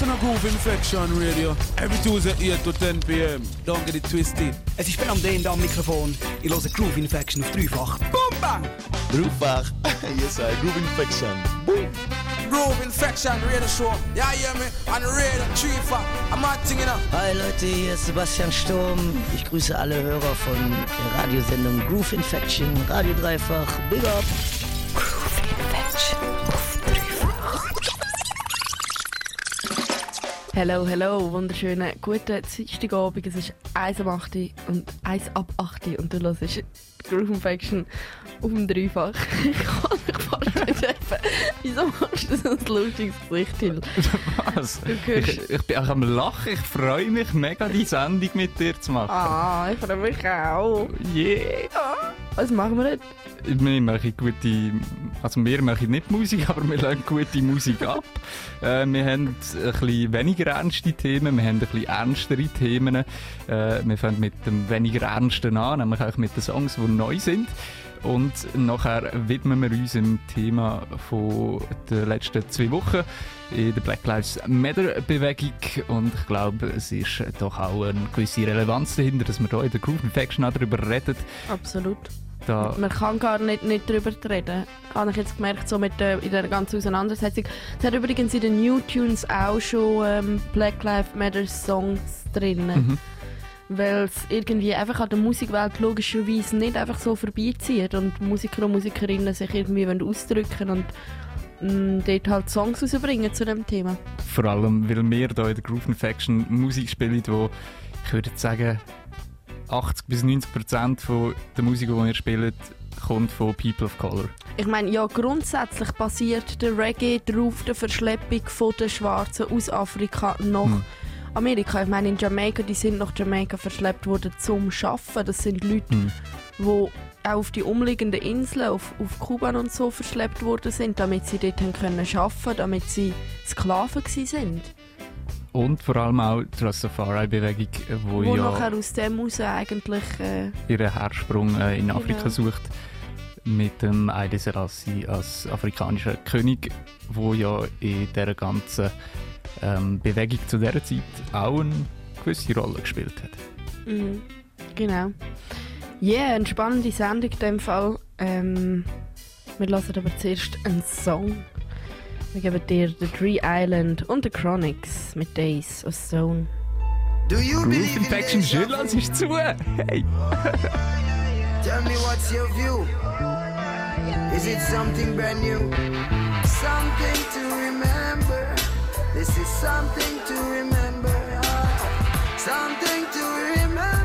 listen to Groove Infection Radio every Tuesday 8 to 10 p.m. Don't get it twisted. Es ist Ben am am Mikrofon. Ich höre Groove Infection auf dreifach. Boom, bang! Dreifach. yes, I Groove Infection. Boom. Groove Infection Radio Show. Ja, hear me? On Radio Dreifach. I'm not thinking up. Hi Leute, hier ist Sebastian Sturm. Ich grüße alle Hörer von der Radiosendung Groove Infection, Radio Dreifach. Big up! Hello, hello, wunderschönen guten Dienstagabend. Es ist 1 ab 8 und 1 ab 8 und du hörst Groove Infection auf dem Dreifach. Ich kann mich helfen. Wieso machst du so ein lustiges Gesicht hin? Was? Ich, ich bin auch am Lachen. Ich freue mich mega, die Sendung mit dir zu machen. Ah, ich freue mich auch. Yeah! Was machen wir jetzt? Wir machen gute, also wir machen nicht Musik, aber wir lernen gute Musik ab. äh, wir haben ein bisschen weniger ernste Themen, wir haben ein bisschen ernstere Themen. Äh, wir fangen mit dem weniger ernsten an, nämlich auch mit den Songs, die neu sind. Und nachher widmen wir uns dem Thema von den letzten zwei Wochen in der Black Lives Matter Bewegung. Und ich glaube, es ist doch auch eine gewisse Relevanz dahinter, dass wir hier in der Groove Infection auch darüber reden. Absolut. Da Man kann gar nicht, nicht darüber reden. Habe ich jetzt gemerkt, so mit der, in der ganzen Auseinandersetzung. Es hat übrigens in den New Tunes auch schon ähm, Black Lives Matter Songs drin. Mhm. Weil es irgendwie einfach an der Musikwelt logischerweise nicht einfach so vorbeizieht und Musiker und Musikerinnen sich irgendwie wollen ausdrücken und mh, dort halt Songs rausbringen zu dem Thema. Vor allem, weil wir hier in der Groove Infection Musik spielen, wo ich würde sagen 80 bis 90 Prozent von der Musik, die wir spielen, kommt von People of Color. Ich meine, ja, grundsätzlich basiert der Reggae darauf der Verschleppung von den Schwarzen aus Afrika nach Hm. Amerika. Ich meine, in Jamaika, die sind nach Jamaika verschleppt worden zum Schaffen. Das sind Leute, Hm. die auch auf die umliegenden Inseln, auf, auf Kuba und so verschleppt worden sind, damit sie dort haben können arbeiten, damit sie Sklaven gewesen sind. Und vor allem auch die Rastafari-Bewegung, wo, Wo ja nachher aus dem heraus eigentlich äh, ihren Hersprung äh, in Afrika Genau. sucht. Mit dem Haile Selassie als afrikanischer König, wo ja in dieser ganzen ähm, Bewegung zu dieser Zeit auch eine gewisse Rolle gespielt hat. Mhm, genau. Ja, yeah, eine spannende Sendung in dem Fall. Ähm, wir lassen aber zuerst einen Song. Wir geben dir The Tree Island und The Chronics mit Days of Stone. Do you in Infection Schürlands ist zu! Hey! Tell me what's your view? Is it something brand new? Something to remember. This is something to remember. Something to remember.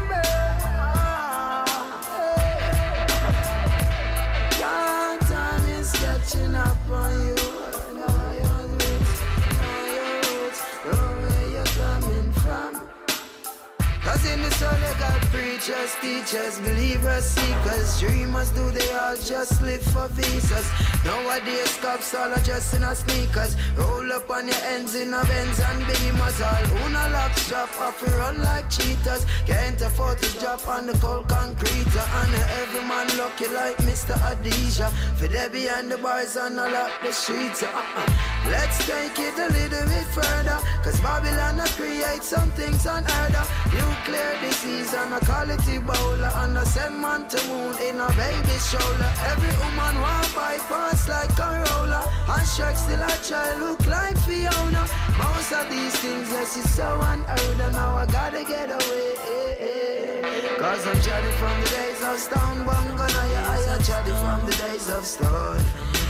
Preachers, teachers, believers, seekers, dreamers, do they all just live for visas? Nowadays cops all are just in a sneakers, roll up on your ends in a Benz and beamers, all who no lock strap off and run like cheaters, can't afford to drop on the cold concrete, uh, and every man lucky like Mr. Adisha, for they behind the bars and all up the streets, uh-uh. Let's take it a little bit further, cause Babylon create some things unheard of. Nuclear disease and a quality bowler, and a send man to moon in a baby shoulder. Every woman want bypass like Corolla, and Shrek still a child look like Fiona. Most of these things, yes, it's so unheard of. Now I gotta get away. Cause I'm chatting from the days of Stone Bunga, now yeah, I am chatting from the days of Stone.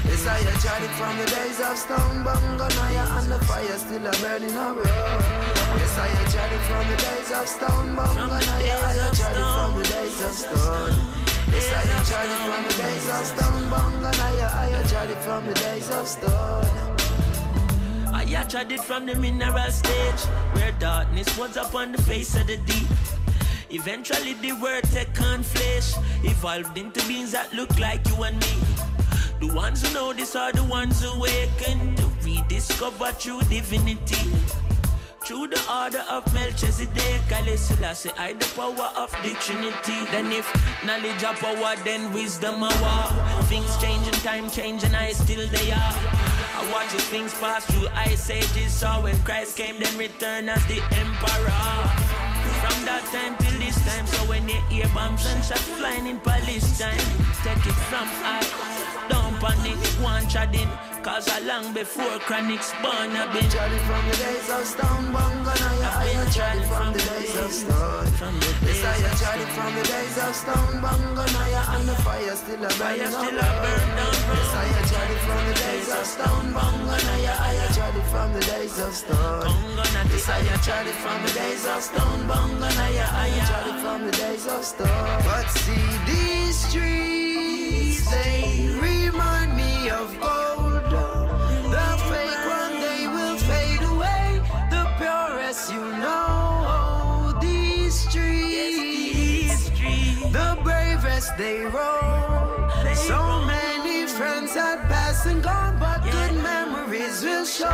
Yes, I am chatting from the days of Stone Bunga, now yeah, and the fire still a burning around. Yes, I am chatting from the days of Stone Bunga, now yeah, I am chatting from the days of Stone. Yes, I am chatting from the days of Stone Bunga, now yeah, I am chatting from the days of Stone. I tried it from the mineral stage, where darkness was upon the face of the deep. Eventually, the word take flesh, evolved into beings that look like you and me. The ones who know this are the ones who awaken to rediscover true divinity. Through the order of Melchizedek, I Selassie, I the power of the Trinity. Then if knowledge of power, then wisdom a war. Things change and time change and I still they are. I watch as things pass through ice ages. Saw when Christ came, then return as the emperor. From that time till this time, so when you hear bombs and shots flying in Palestine, take it from I. Don't panic, one chatting. Cause I long before chronics born I've been Tried from the days of stone Bunga now I am tried from the days of stone Yes I am tried from the days of stone Bunga now and the fire still a burning still a burn down Yes I am tried from the days of stone Bunga now I am tried from the days of stone Yes I am tried from the days of stone Bunga now I am tried from the days of stone But see these trees they they roll. So many friends had passed and gone, but good memories will show.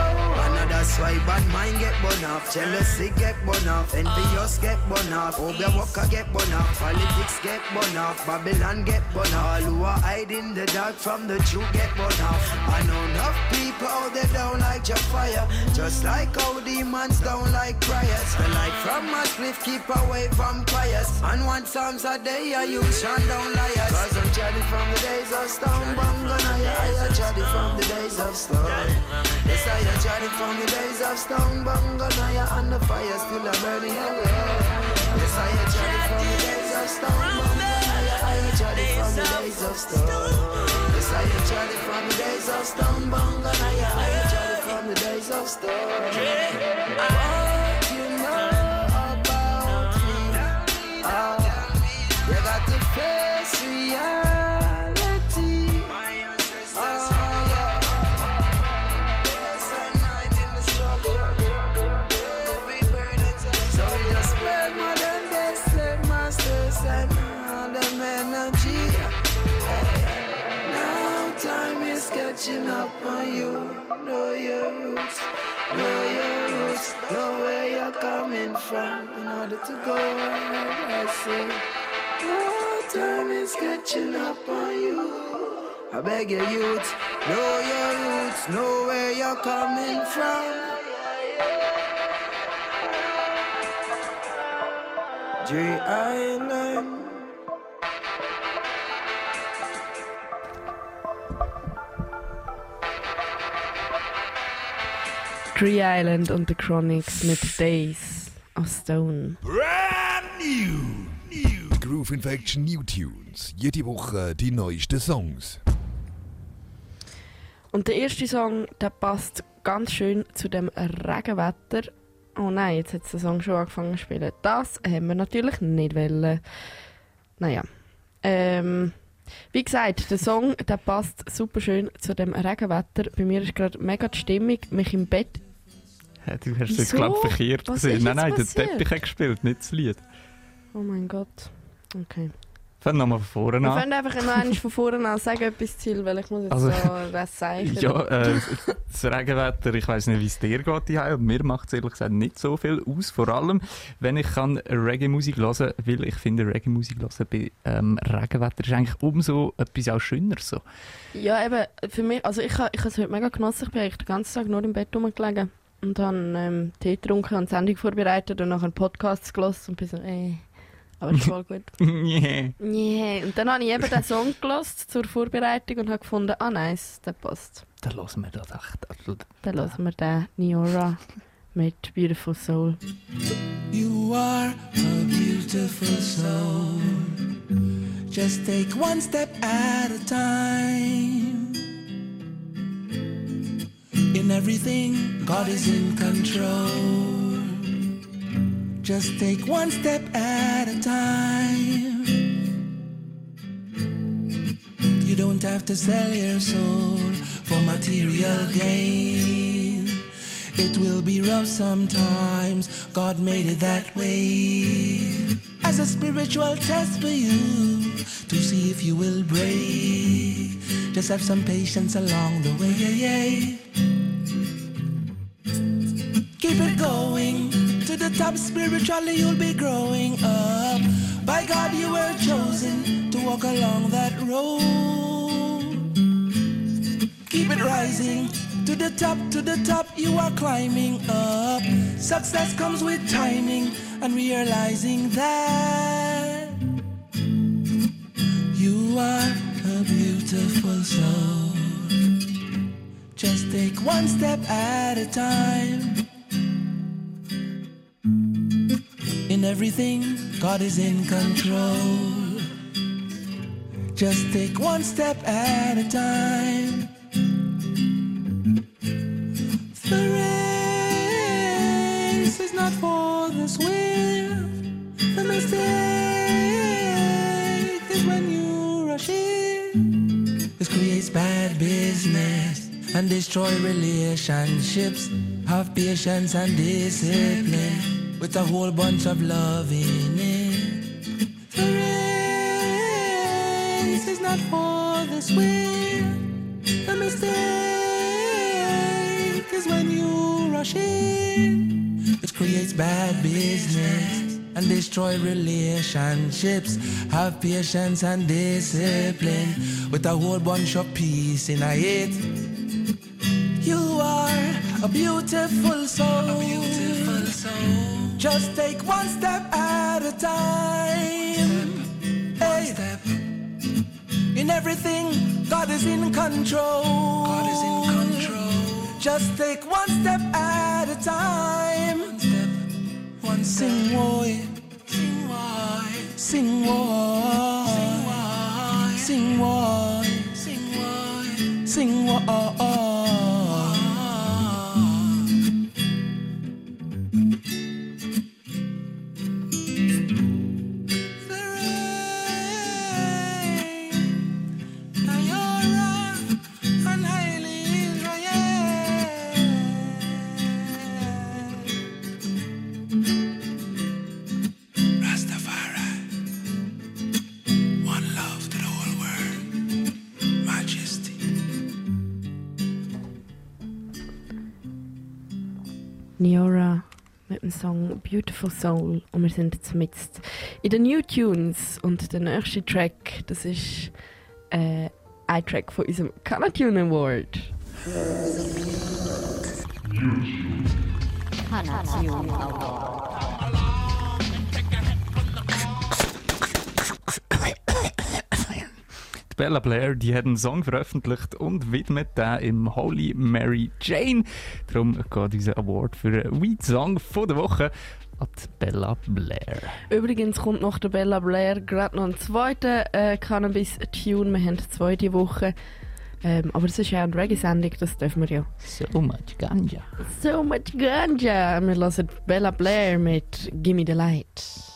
That's why bad mind get burn off, jealousy get burn off, envious get burn off, Obia Walker get burn off, politics get burn off, Babylon get burn off. All who are hiding the dark from the truth get burn off. I know enough people out there don't like your fire, just like how demons don't like prayers. The light from my cliff keep away vampires, and one psalms a day I use shine down liars. Cause I'm jaded from the days of stone, bungana, I am jaded from the days of stone. Yes, I am jaded from the days of stone, bungana, and the fire still a burning away. Yes, I am jaded from the days of stone, bungana, I am jaded from the days of stone. Yes, I am jaded from the days of stone, bungana, I am jaded from the days of stone. What you know about me? Oh, you got to face reality. Catching up on you. Know your roots, know your roots, know where you're coming from in order to go where I say. Now time is catching up on you. I beg your youth, know your roots, know where you're coming from. J Island. Tree Island und The Chronics mit Days of Stone. Brand new, new. Groove Infection New Tunes. Jede Woche die neuesten Songs. Und der erste Song, der passt ganz schön zu dem Regenwetter. Oh nein, jetzt hat der Song schon angefangen zu spielen. Das haben wir natürlich nicht wollen. Naja. Ähm, wie gesagt, der Song der passt super schön zu dem Regenwetter. Bei mir ist gerade mega die Stimmung, mich im Bett. Du hast Wieso? glaube ich, verkehrt Was gesehen. Nein, nein, der passiert? Teppich hat gespielt, nicht das Lied. Oh mein Gott. Okay. Fang nochmal von vorne Wir an. können einfach noch einmal von vorne an sagen, etwas Ziel, weil ich muss jetzt Also, so das zeichnen. Ja, äh, das Regenwetter, ich weiss nicht, wie es dir geht, die und mir macht es ehrlich gesagt nicht so viel aus. Vor allem, wenn ich kann Reggae-Musik hören weil ich finde, Reggae-Musik hören bei ähm, Regenwetter ist eigentlich umso etwas auch schöner so. Ja, eben, für mich, also ich, ich habe es heute mega genossen. Ich bin eigentlich den ganzen Tag nur im Bett rumgelegen und habe ähm, Tee getrunken und die Sendung vorbereitet und nachher Podcasts gelassen und bin so, ey, aber ist voll gut. yeah. Nee. Und dann habe ich eben den Song gelassen zur Vorbereitung und habe gefunden, ah nice, der passt. Dann hören wir das echt. Also, Dann hören wir den Niora mit Beautiful Soul. You are a beautiful soul. Just take one step at a time. In everything, God is in control. Just take one step at a time. You don't have to sell your soul for material gain. It will be rough sometimes. God made it that way. As a spiritual test for you to see if you will break. Just have some patience along the way. Keep it going to the top spiritually, you'll be growing up. By God, you were chosen to walk along that road. Keep it rising to the top, to the top, you are climbing up. Success comes with timing and realizing that you are a beautiful soul. Just take one step at a time. In everything, God is in control. Just take one step at a time. The race is not for the swift. The mistake is when you rush in. This creates bad business and destroy relationships. Have patience and discipline with a whole bunch of love in it. The race is not for the swift. The mistake is when you rush in. It creates bad business and destroy relationships. Have patience and discipline with a whole bunch of peace in it. You are a beautiful soul. A beautiful soul. Just take one step at a time. Hey. Step. In everything, God is in control. God is in control. Just take one step at a time. One step, one step. Sing boy. Sing why. Sing why. Beautiful Soul und wir sind jetzt mit in den New Tunes und der nächste Track, das ist äh, ein Track von unserem Canatune Award. Canatune Award. Bella Blair, die hat einen Song veröffentlicht und widmet den im Holy Mary Jane. Darum geht dieser Award für einen Weed Song von der Woche an Bella Blair. Übrigens kommt nach der Bella Blair gerade noch ein zweiter äh, Cannabis-Tune. Wir haben zwei die Woche. Ähm, aber es ist ja eine Reggae-Sendung, das dürfen wir ja. So much Ganja. So much Ganja. Wir lassen Bella Blair mit Gimme the Light.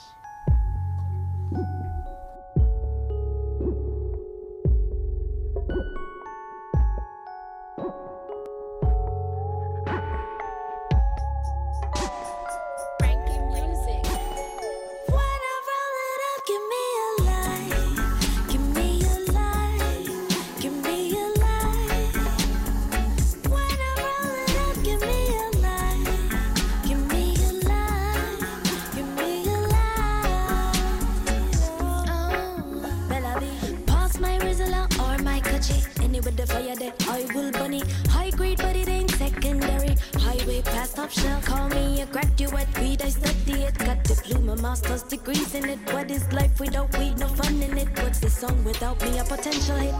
top. Call me a graduate, weed, I study it. Got diploma, master's degrees in it. What is life without weed? No fun in it. What's the song without me? A potential hit.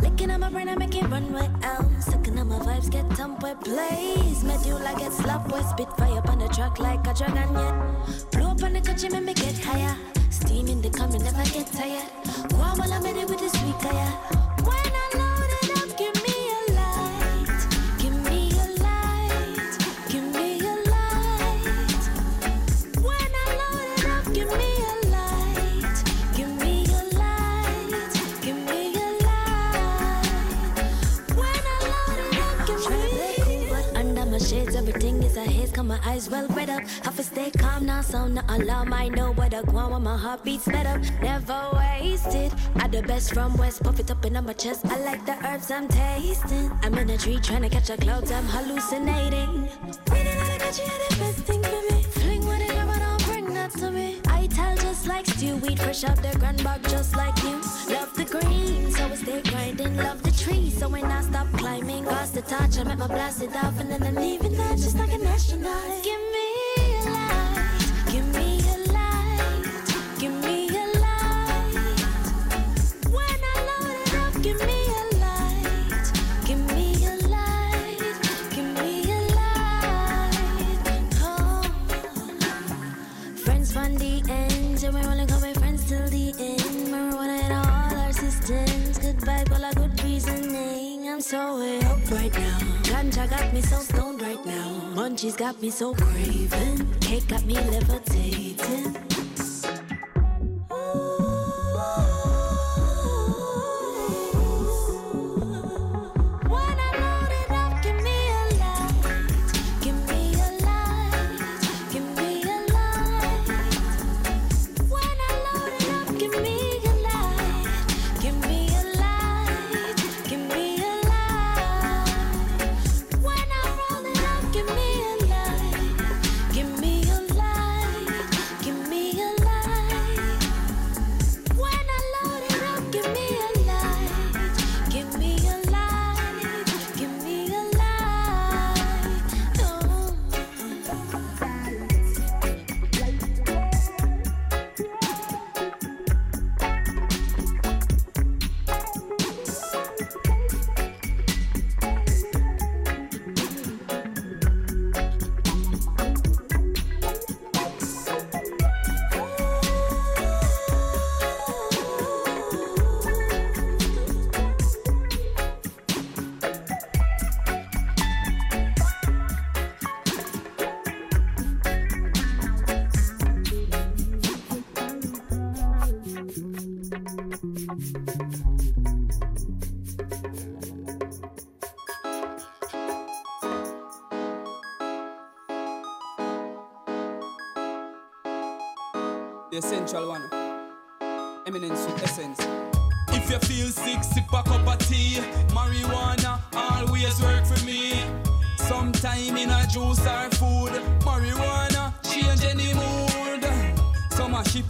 Licking at my brain, I make it run wild. I'm sucking up my vibes, get dumb where plays. Medulla gets love, where spit fire on the track like a dragon yet. Blow up on the country, make me get higher. Steam in the camera, never get tired. Wow, while I'm in it with this weak, yeah. Heartbeat sped up, I've a stay calm now so not alone I know where the go when my heart beats let up never wasted. I the best from West, puff it up in my chest. I like the herbs I'm tasting. I'm in a tree trying to catch a cloud, I'm hallucinating. Out of she had the best thing for me. Fling with it, but don't bring that to me. Like stew, fresh out the grand bag just like you. Love the green, so I stay grinding. Love the tree, so when I stop climbing, cause the touch, I make my it off, and then I'm leaving that just like an astronaut. Give me so way up right now. Ganja got me so stoned right now. Munchies got me so craving. Cake got me levitating.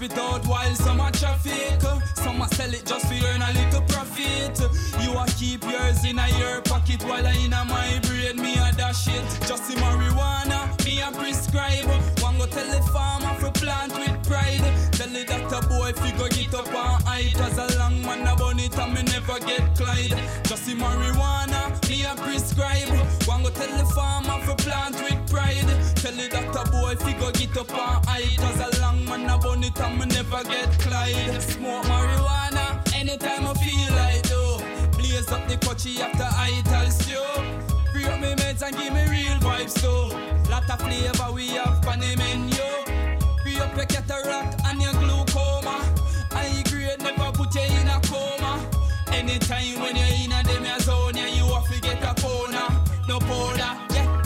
It out while some a traffic. Some a sell it just to earn a little profit. You a keep yours in a your pocket while I in a my brain. Me a dash it. Just the marijuana, me a prescribe. One go tell the farmer for plant with pride. Tell it the doctor boy go get up on height. As a long man a bun it and me never get Clyde. Just the marijuana, me a prescribe. One go tell the farmer for plant with pride. Tell the doctor boy fi go get up on height. As a long man a it and me never get Clyde. Smoke marijuana anytime I feel like though. Blaze up the coachy after ital stew. Free up me meds and give me real vibes too. Lot of flavor we have on the menu. Free up your cataract and your glaucoma. Anytime when you're in a your zone, yeah, you have to get a corner. No powder, yeah.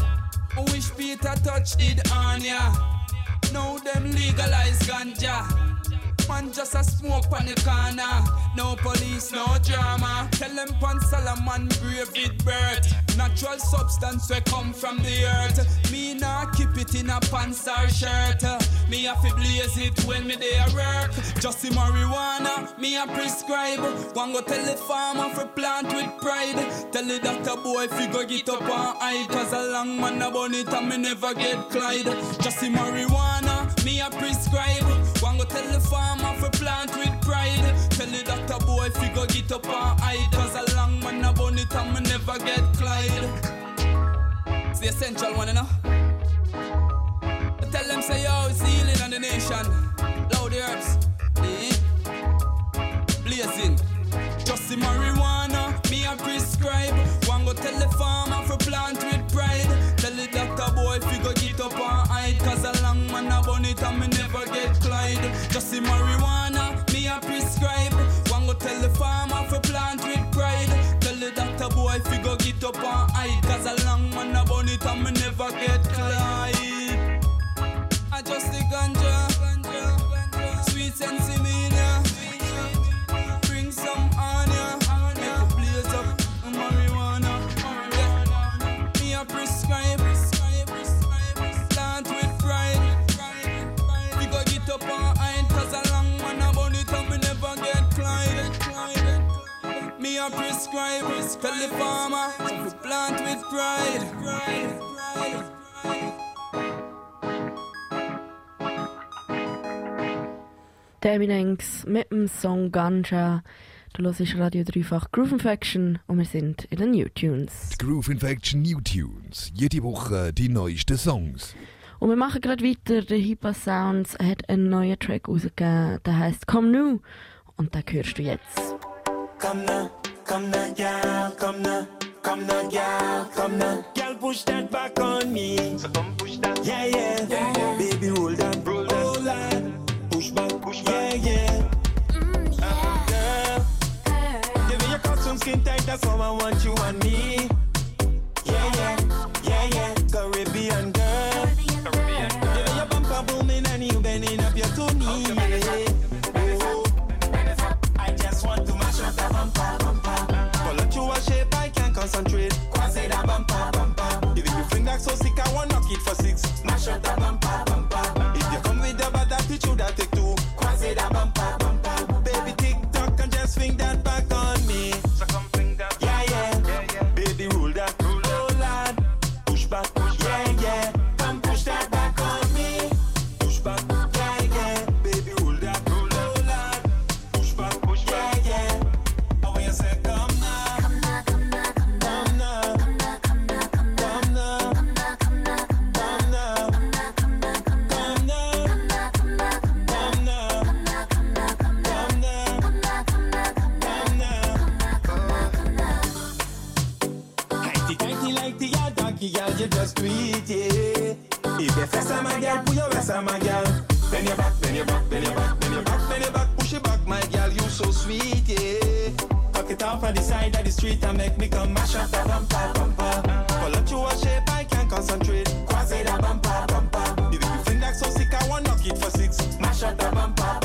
I wish Peter touched it on ya. Now them legalize ganja. Man just a smoke on the corner. No police, no drama. Tell them pan Solomon brave it birth. Natural substance we come from the earth. Me nah keep it in a pants or shirt. Me have to blaze it when me dey a work. Just the marijuana, me a prescribe. One go tell the farmer for plant with pride. Tell the doctor boy fi go get up on high. Cause a long man a bun it and me never get Clyde. Just the marijuana, me a prescribe. Tell the farmer for plant with pride. Tell the doctor boy fi go get up on high. Cause a long man a bun it and me never get Clyde. It's the essential one, you know. I tell them say yo, it's healing on the nation. Loud herbs, eh? blazing. Just the marijuana, me a prescribe. One go tell the farmer for plant with pride. Tell the doctor boy fi go get up on hide. Cause a long man a bun it and me never Clyde. Just the marijuana, me a prescribe. One go tell the farmer for plant with pride. Tell the doctor boy fi go get up on hide. Cause a long man a bun it and me never get bright. bright, bright, bright. Der Eminenz mit dem Song Ganja. Du hörst Radio Dreifach Groove Infection und wir sind in den New Tunes. Groove Infection New Tunes. Jede Woche die neuesten Songs. Und wir machen gerade weiter. Der Hippa Sounds hat einen neuen Track rausgegeben. Der heißt Come Nu. Und den hörst du jetzt. Come now, come now, yeah, come now. Come now, girl, come now. Girl, push that back on me. So come push that. Yeah, yeah. yeah, yeah. Baby, roll that. Roll that. Roll that. Push back, push back. Yeah, yeah. Mm, yeah. Girl. The way you skin tight, that's how I want you and me. so sick I want knock it for six. Mash up that bumper. Fess on my girl, put your ass on my girl. Bend your back, bend your back, bend your back, bend your back, bend your back, push it back, my girl. You so sweet, yeah. Cock it off on the side of the street and make me come mash up that bumper, bumper. Pull up to a shape, I can't concentrate. Quasi the bumper, bumper. You think that so sick, I want knock it for six. Mash up that bumper.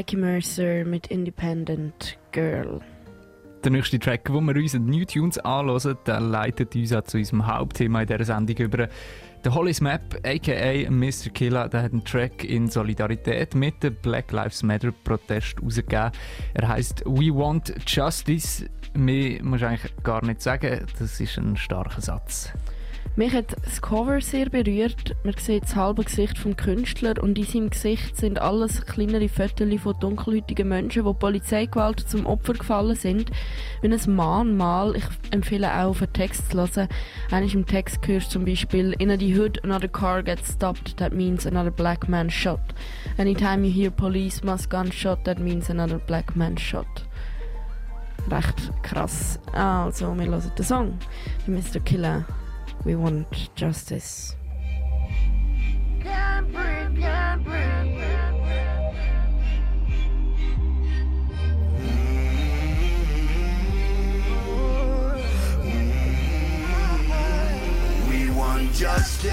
Mikey Mercer mit Independent Girl. Der nächste Track, wo wir uns New Tunes anhören, der leitet uns auch zu unserem Hauptthema in dieser Sendung über. Der Hollis Map, aka Mr. Killer, der hat einen Track in Solidarität mit dem Black Lives Matter Protest rausgegeben. Er heißt We Want Justice. Mehr muss ich eigentlich gar nicht sagen, das ist ein starker Satz. Mich hat das Cover sehr berührt. Man sieht das halbe Gesicht vom Künstler und in seinem Gesicht sind alles kleinere Fotos von dunkelhäutigen Menschen, die Polizeigewalt zum Opfer gefallen sind. Wenn ein Mahnmal, ich empfehle auch, den Text zu hören. Einmal im Text hörst zum Beispiel «In the hood, another car gets stopped, that means another black man shot. Anytime you hear police must gunshot, that means another black man shot.» Recht krass. Also, wir hören den Song. Mr. Killer. We want justice. Can't breathe, can't breathe. We want justice.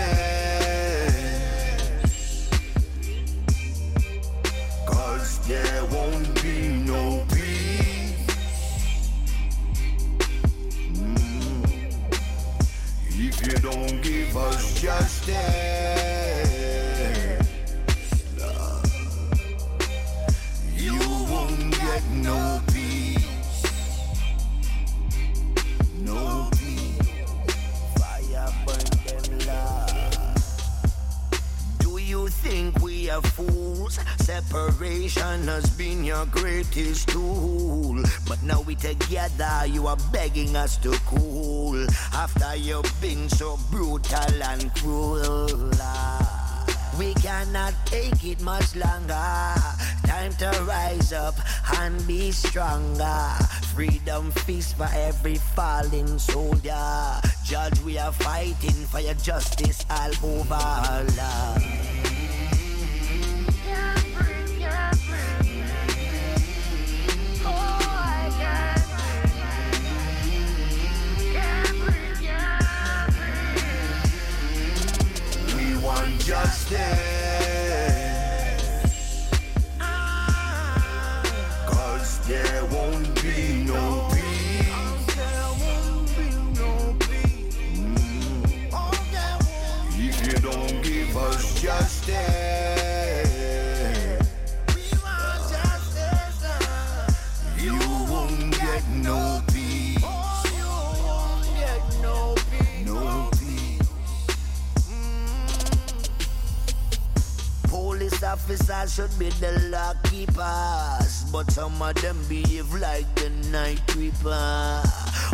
Cause there won't be you don't give us justice, you won't get no fools? Separation has been your greatest tool. But now we together, you are begging us to cool. After you've been so brutal and cruel. ah. We cannot take it much longer. Time to rise up and be stronger. Freedom feast for every fallen soldier. Judge, we are fighting for your justice all over. Lord. Justice. Officers should be the law keepers, but some of them behave like the night creeper.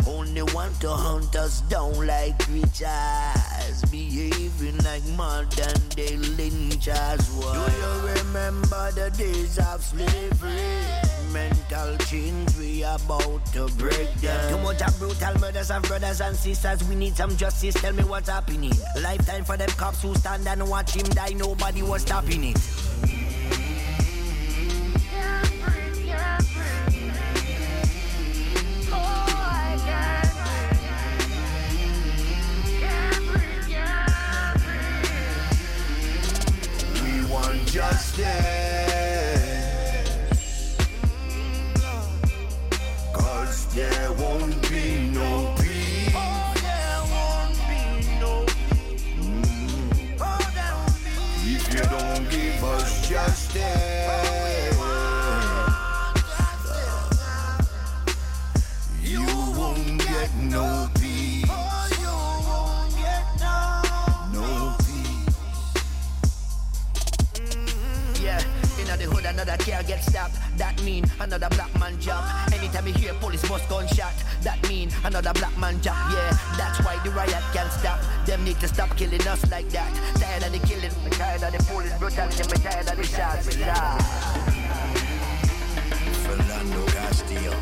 Only want to hunt us down like creatures, behaving like modern day lynchers. Do you remember the days of slavery? Mental change we about to break down. Too much of brutal murders of brothers and sisters. We need some justice. Tell me what's happening. Lifetime for them cops who stand and watch him die. Nobody was stopping it. Mean another black man jump. Anytime you hear police bus gunshot, that mean another black man jump. Yeah, that's why the riot can't stop. Them need to stop killing us like that. Tired of the killing, me tired of the police brutality, me tired of the shots. Fernando Castillo,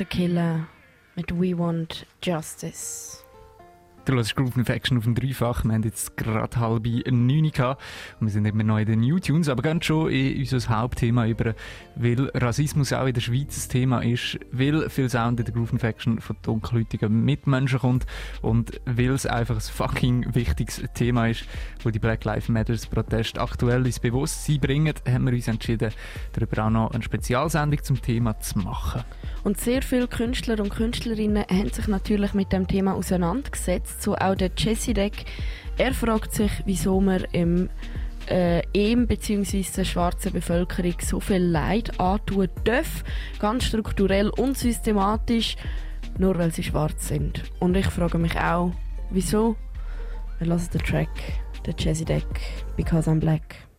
müssen killen mit We Want Justice. Du hörst Groove Infection auf dem Dreifach. Wir haben jetzt gerade halb neun gehabt und wir sind immer noch in den New Tunes, aber gehen schon in unser Hauptthema über, weil Rassismus auch in der Schweiz ein Thema ist, weil viel Sound in der Groove Infection von dunkelhäutigen Mitmenschen kommt und weil es einfach ein fucking wichtiges Thema ist, wo die Black Lives Matters Protest aktuell ins Bewusstsein bringen, haben wir uns entschieden, darüber auch noch eine Spezialsendung zum Thema zu machen. Und sehr viele Künstler und Künstlerinnen haben sich natürlich mit dem Thema auseinandergesetzt, so auch der Deck. Er fragt sich, wieso man im äh, ihm bzw. der schwarzen Bevölkerung so viel Leid antun darf, ganz strukturell und systematisch, nur weil sie schwarz sind. Und ich frage mich auch, wieso? Wir lassen den Track, der Jesse Deck, Because I'm Black.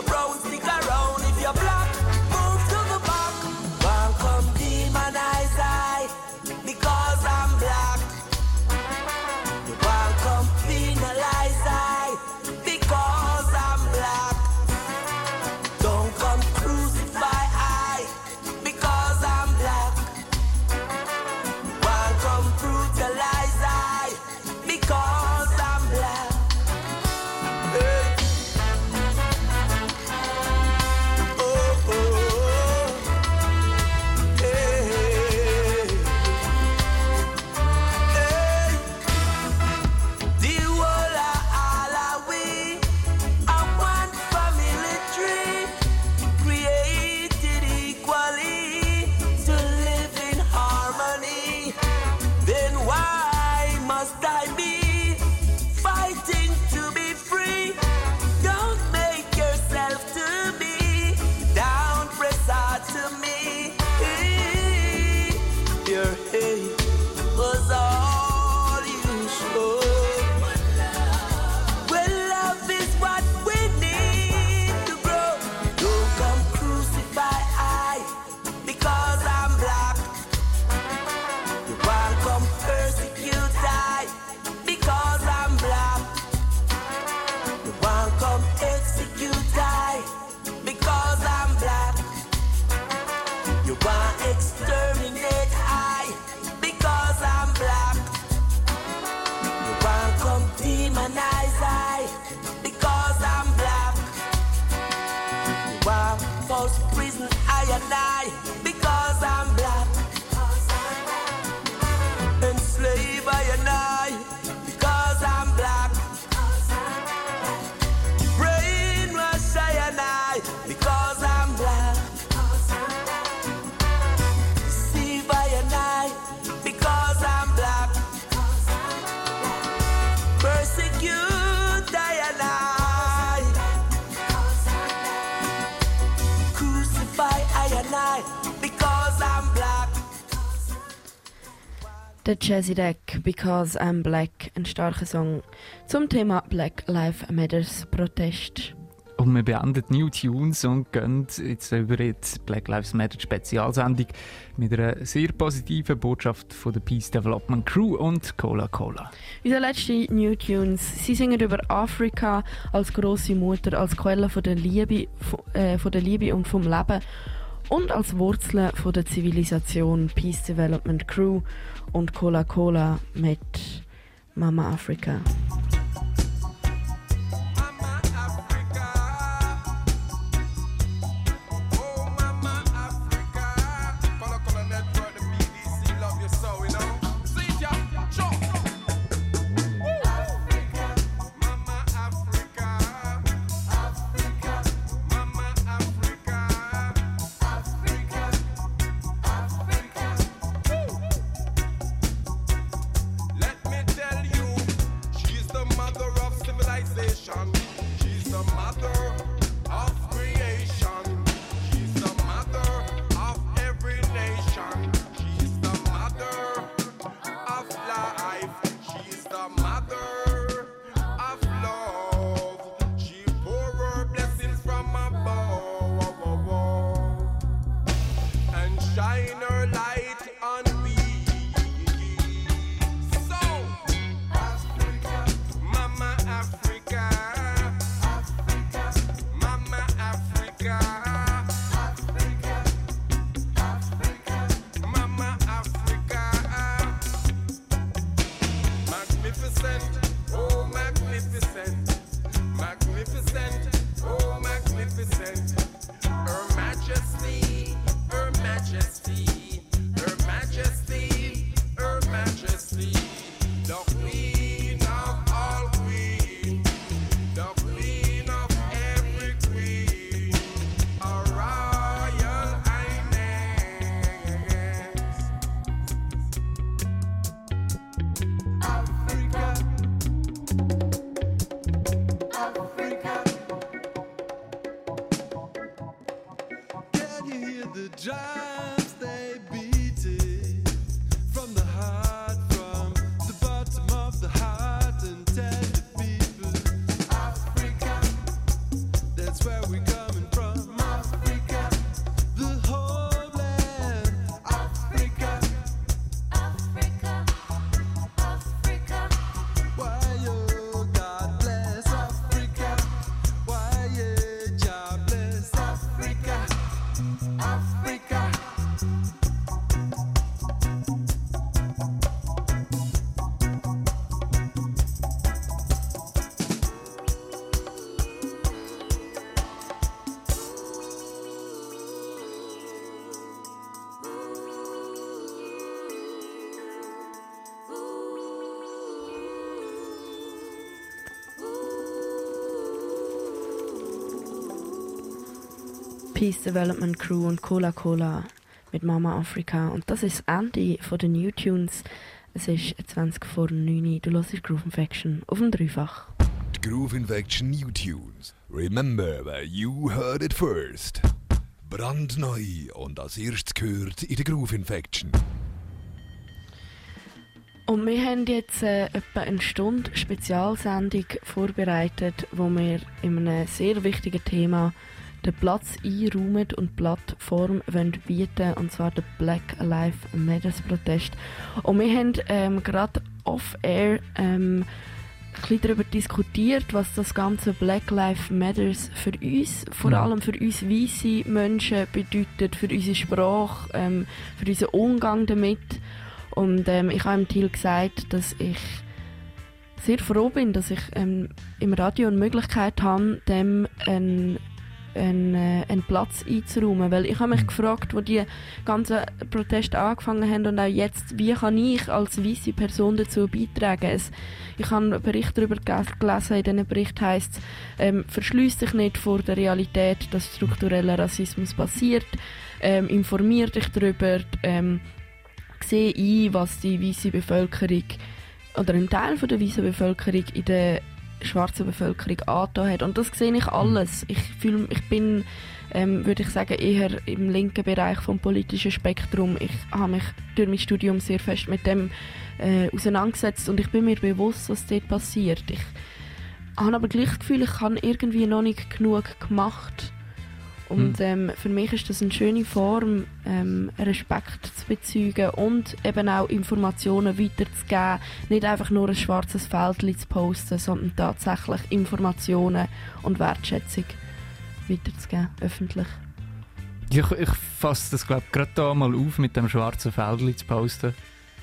If you're Der Jazzy Deck, Because I'm Black, ein starker Song zum Thema Black Lives Matters Protest. Und wir beenden New Tunes und gehen jetzt über die Black Lives Matter Spezialsendung mit einer sehr positiven Botschaft von der Peace Development Crew und Cola Cola. Unser letzte New Tunes, sie singen über Afrika als große Mutter, als Quelle von der Liebe, von, äh, von der Liebe und vom Leben und als Wurzeln von der Zivilisation Peace Development Crew und Cola Cola mit Mama Afrika. Peace Development Crew und Cola Cola mit Mama Afrika. Und das ist das Ende von den New Tunes. Es ist 20 vor 9 Uhr. Du hörst Groove Infection auf dem Dreifach. Die Groove Infection New Tunes. Remember where you heard it first. Brandneu und als erstes gehört in der Groove Infection. Und wir haben jetzt äh, etwa eine Stunde Spezialsendung vorbereitet, wo wir in einem sehr wichtigen Thema den Platz einräumen und Plattform wollen bieten und zwar der Black Lives Matters Protest. Und wir haben ähm, gerade off-air ähm, ein bisschen darüber diskutiert, was das ganze Black Lives Matters für uns, vor Ja. allem für uns weiße Menschen bedeutet, für unsere Sprache, ähm, für unseren Umgang damit. Und ähm, ich habe ihm Thiel gesagt, dass ich sehr froh bin, dass ich ähm, im Radio eine Möglichkeit habe, dem einen, einen, äh, einen Platz einzuräumen. Weil ich habe mich gefragt, wo die ganzen Proteste angefangen haben und auch jetzt, wie kann ich als weiße Person dazu beitragen? Es, ich habe einen Bericht darüber ge- gelesen, in diesem Bericht heisst es, ähm, verschließ dich nicht vor der Realität, dass struktureller Rassismus passiert, ähm, informier dich darüber, ähm, sehe ein, was die weiße Bevölkerung oder ein Teil von der weißen Bevölkerung in der schwarzen Bevölkerung angetan hat. Und das sehe ich alles. Ich, fühl, ich bin, ähm, würde ich sagen, eher im linken Bereich vom politischen Spektrum. Ich habe mich durch mein Studium sehr fest mit dem äh, auseinandergesetzt und ich bin mir bewusst, was dort passiert. Ich habe aber gleich das Gefühl, ich habe irgendwie noch nicht genug gemacht. Und ähm, für mich ist das eine schöne Form, ähm, Respekt zu bezeugen und eben auch Informationen weiterzugeben. Nicht einfach nur ein schwarzes Feld zu posten, sondern tatsächlich Informationen und Wertschätzung weiterzugeben, öffentlich. Ich, ich fasse das glaube gerade da mal auf mit dem schwarzen Feld zu posten.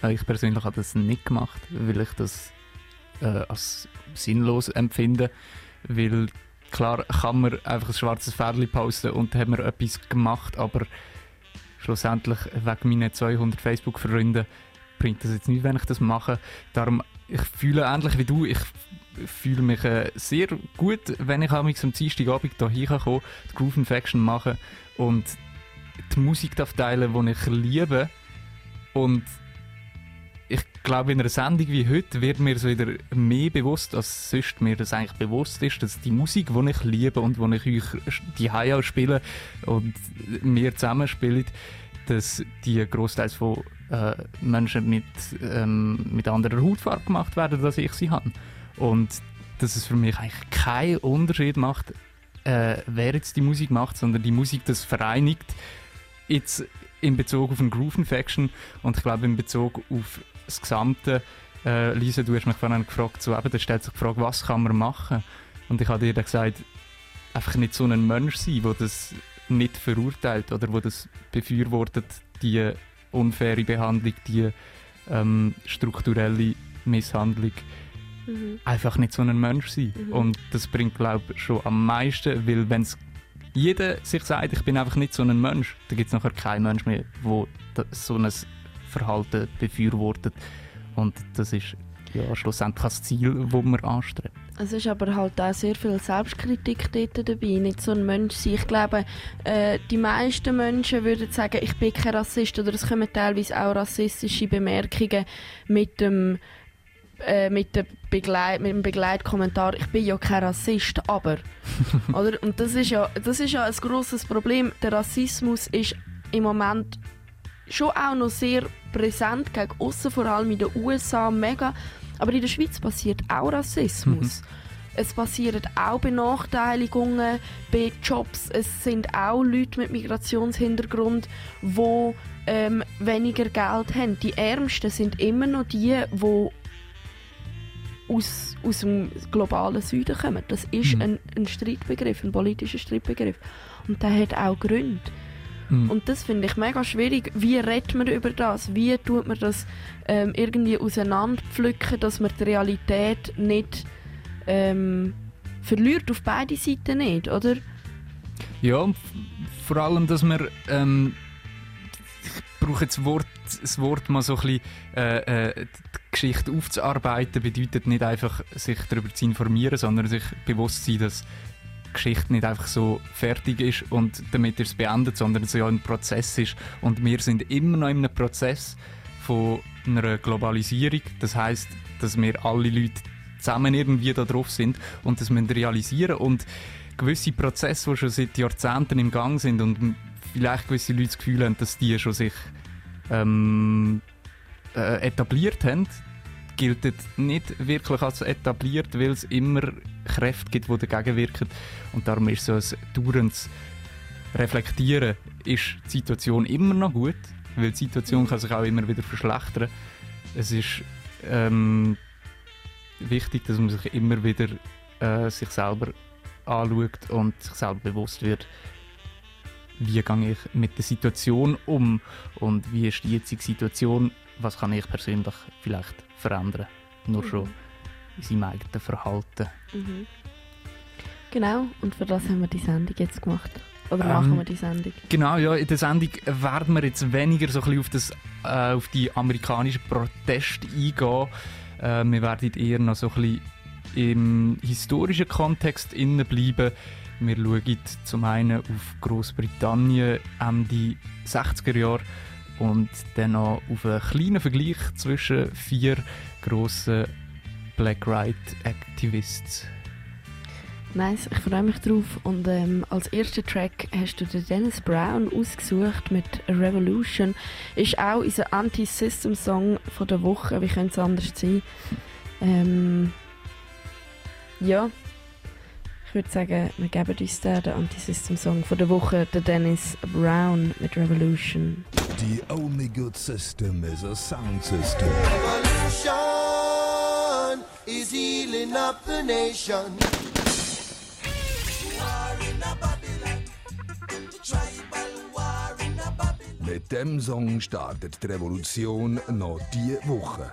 Äh, Ich persönlich habe das nicht gemacht, weil ich das äh, als sinnlos empfinde. Weil klar kann man einfach ein schwarzes Feld posten und hat man etwas gemacht, aber schlussendlich wegen meinen 200 Facebook-Freunden bringt das jetzt nicht, wenn ich das mache. Darum, ich fühle ähnlich wie du, ich fühle mich äh, sehr gut, wenn ich am Dienstagabend hier hinkomme, die Groove Infection machen und die Musik darf teilen, die ich liebe. Und glaube, in einer Sendung wie heute wird mir so wieder mehr bewusst, als sonst mir das eigentlich bewusst ist, dass die Musik, die ich liebe und die ich euch die auch spiele und wir zusammen spielen, dass die großteils von äh, Menschen mit, ähm, mit anderer Hautfarbe gemacht werden, als ich sie habe. Und dass es für mich eigentlich keinen Unterschied macht, äh, wer jetzt die Musik macht, sondern die Musik das vereinigt. Jetzt in Bezug auf den Groove Infection und ich glaube in Bezug auf das Gesamte. Äh, Lisa, du hast mich vorhin gefragt, so, eben, da stellt sich die Frage, was kann man machen? Und ich habe dir dann gesagt, einfach nicht so ein Mensch sein, der das nicht verurteilt oder wo das befürwortet, die unfaire Behandlung, die ähm, strukturelle Misshandlung. Mhm. Einfach nicht so ein Mensch sein. Mhm. Und das bringt, glaube ich, schon am meisten, weil wenn jeder sich sagt, ich bin einfach nicht so ein Mensch, dann gibt es nachher keinen Mensch mehr, der so ein Verhalten befürwortet. Und das ist ja schlussendlich das Ziel, das man anstrebt. Es ist aber halt auch sehr viel Selbstkritik dort dabei, nicht so ein Mensch sein. Ich glaube, äh, die meisten Menschen würden sagen, ich bin kein Rassist oder es kommen teilweise auch rassistische Bemerkungen mit dem äh, mit, der Begleit, mit dem Begleitkommentar, ich bin ja kein Rassist, aber. oder? Und das ist, ja, das ist ja ein grosses Problem. Der Rassismus ist im Moment schon auch noch sehr präsent gegen aussen, vor allem in den USA mega. Aber in der Schweiz passiert auch Rassismus. Es passieren auch Benachteiligungen bei Jobs. Es sind auch Leute mit Migrationshintergrund, die ähm, weniger Geld haben. Die Ärmsten sind immer noch die, die aus, aus dem globalen Süden kommen. Das ist Mhm. ein, ein Streitbegriff, ein politischer Streitbegriff. Und der hat auch Gründe. Mhm. Und das finde ich mega schwierig. Wie redet man über das? Wie tut man das ähm, irgendwie auseinanderpflücken, dass man die Realität nicht ähm, verliert, auf beide Seiten nicht, oder? Ja, vor allem, dass man. Ähm, ich brauche jetzt Wort, das Wort mal so ein bisschen. Äh, äh, die Geschichte aufzuarbeiten bedeutet nicht einfach, sich darüber zu informieren, sondern sich bewusst sein, dass Geschichte nicht einfach so fertig ist und damit ist es beendet, sondern es ja ein Prozess ist. Und wir sind immer noch in einem Prozess von einer Globalisierung. Das heißt, dass wir alle Leute zusammen irgendwie da drauf sind und das müssen realisieren und gewisse Prozesse, die schon seit Jahrzehnten im Gang sind und vielleicht gewisse Leute das Gefühl haben, dass die schon sich ähm, äh, etabliert haben, gilt nicht wirklich als etabliert, weil es immer Kräfte gibt, die dagegen wirken. Und darum ist so ein dauerndes Reflektieren, ist die Situation immer noch gut, weil die Situation kann sich auch immer wieder verschlechtern. Es ist ähm, wichtig, dass man sich immer wieder äh, sich selber anschaut und sich selber bewusst wird, wie gehe ich mit der Situation um und wie ist die jetzige Situation, was kann ich persönlich vielleicht verändern, nur Mhm. schon in seinem eigenen Verhalten. Mhm. Genau, und für das haben wir die Sendung jetzt gemacht. Oder Ähm, machen wir die Sendung? Genau, ja, in der Sendung werden wir jetzt weniger so ein bisschen auf, das, äh, auf die amerikanischen Proteste eingehen. Äh, wir werden eher noch so ein bisschen im historischen Kontext innen bleiben. Wir schauen zum einen auf Großbritannien Ende 60er Jahre und dann noch auf einen kleinen Vergleich zwischen vier grossen Black Right Activists. Nice, ich freue mich drauf. Und ähm, als ersten Track hast du den Dennis Brown ausgesucht mit Revolution. Ist auch unser Anti-System-Song der Woche. Wie könnte es anders sein? Ähm, ja, ich würde sagen, wir geben uns den, den Anti-System-Song der Woche, den Dennis Brown mit Revolution. The only good system is a sound system. Revolution is healing up the nation. Mit dem Song startet die Revolution noch diese Woche.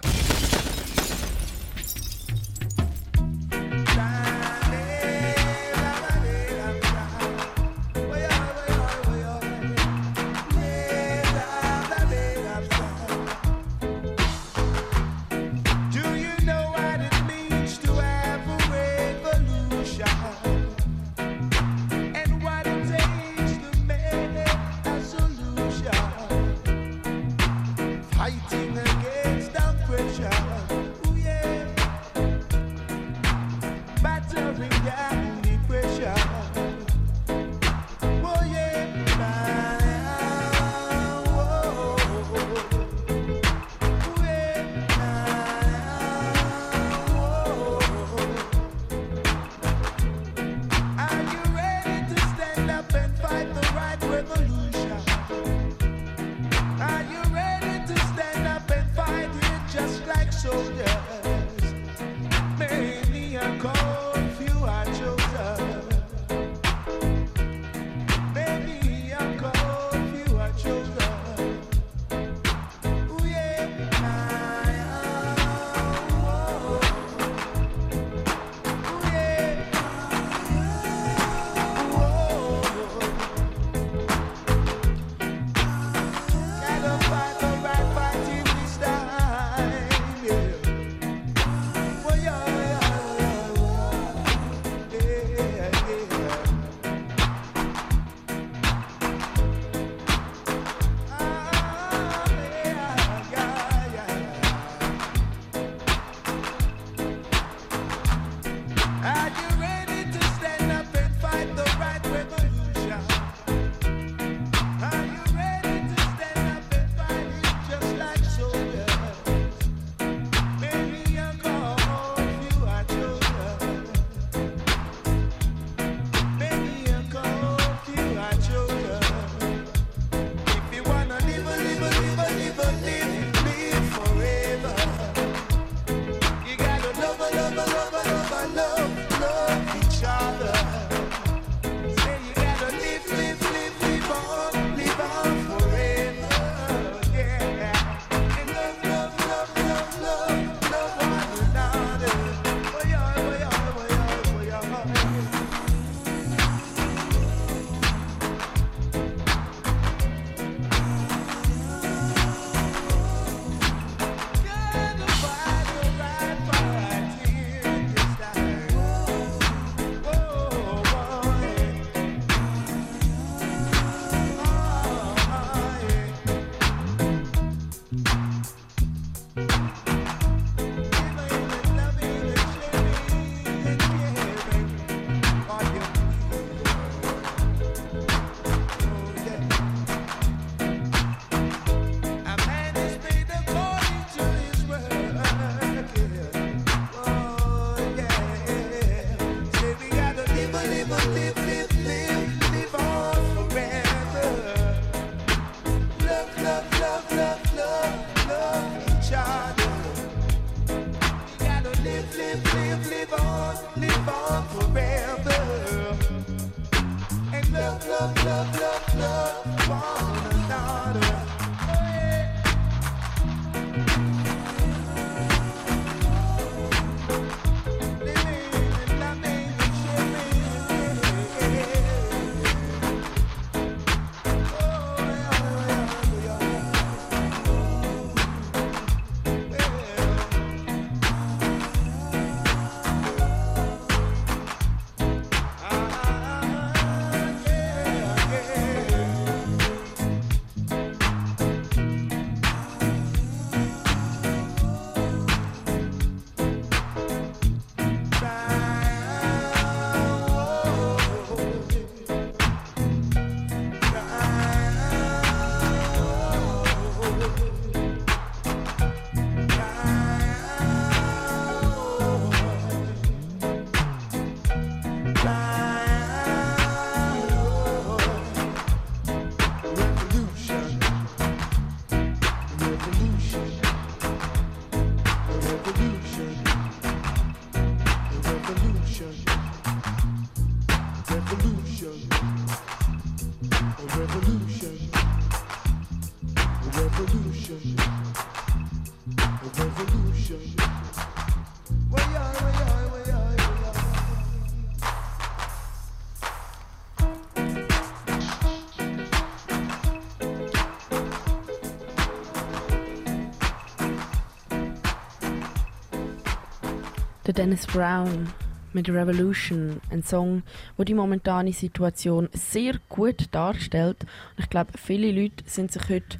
Dennis Brown mit Revolution, ein Song, wo die momentane Situation sehr gut darstellt. Und ich glaube, viele Leute sind sich heute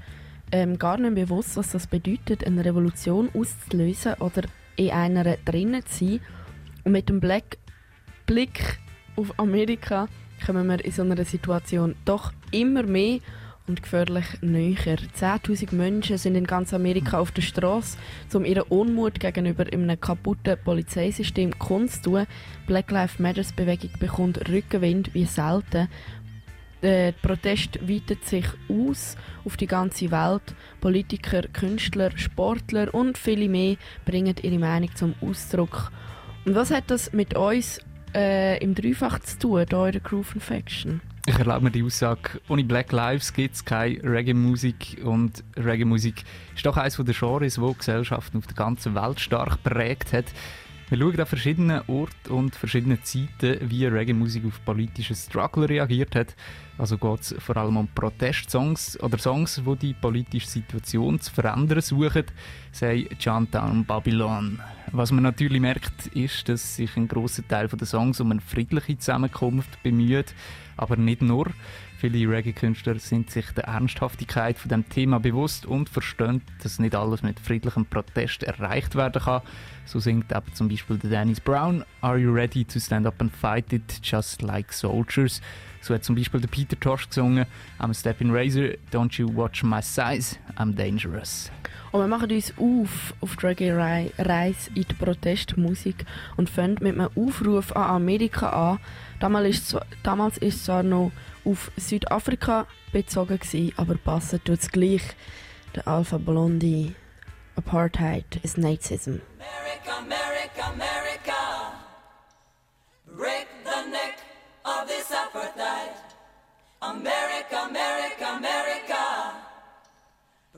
ähm, gar nicht bewusst, was das bedeutet, eine Revolution auszulösen oder in einer drinnen zu sein. Und mit dem Black Blick auf Amerika kommen wir in so einer Situation doch immer mehr und gefährlich näher. 10.000 Menschen sind in ganz Amerika auf der Straße, um ihren Unmut gegenüber einem kaputten Polizeisystem kundzutun. Black Lives Matters Bewegung bekommt Rückenwind wie selten. Der Protest weitet sich aus auf die ganze Welt. Politiker, Künstler, Sportler und viele mehr bringen ihre Meinung zum Ausdruck. Und was hat das mit uns äh, im Dreifach zu tun, hier in der Groove Infection? Ich erlaube mir die Aussage, ohne Black Lives gibt es keine Reggae-Musik und Reggae-Musik ist doch eines der Genres, die Gesellschaften auf der ganzen Welt stark prägt hat. Wir schauen an verschiedenen Orten und verschiedenen Zeiten, wie Reggae-Musik auf politische Struggle reagiert hat. Also geht es vor allem um Protestsongs oder Songs, die die politische Situation zu verändern suchen, sei Chantown Babylon. Was man natürlich merkt, ist, dass sich ein großer Teil der Songs um eine friedliche Zusammenkunft bemüht, aber nicht nur. Viele Reggae-Künstler sind sich der Ernsthaftigkeit von dem Thema bewusst und verstehen, dass nicht alles mit friedlichem Protest erreicht werden kann. So singt eben zum Beispiel der Dennis Brown Are you ready to stand up and fight it just like soldiers? So hat zum Beispiel der Peter Tosh gesungen I'm a step in razor, don't you watch my size, I'm dangerous. Und wir machen uns auf auf die Reggae-Reise in die Protestmusik und fangen mit einem Aufruf an Amerika an. Damals ist damals ist zwar noch auf Südafrika bezogen gewesen, aber passen tut es gleich. Der Alpha Blondie Apartheid is Nazism. America, America, break the neck of this apartheid. America, America, America,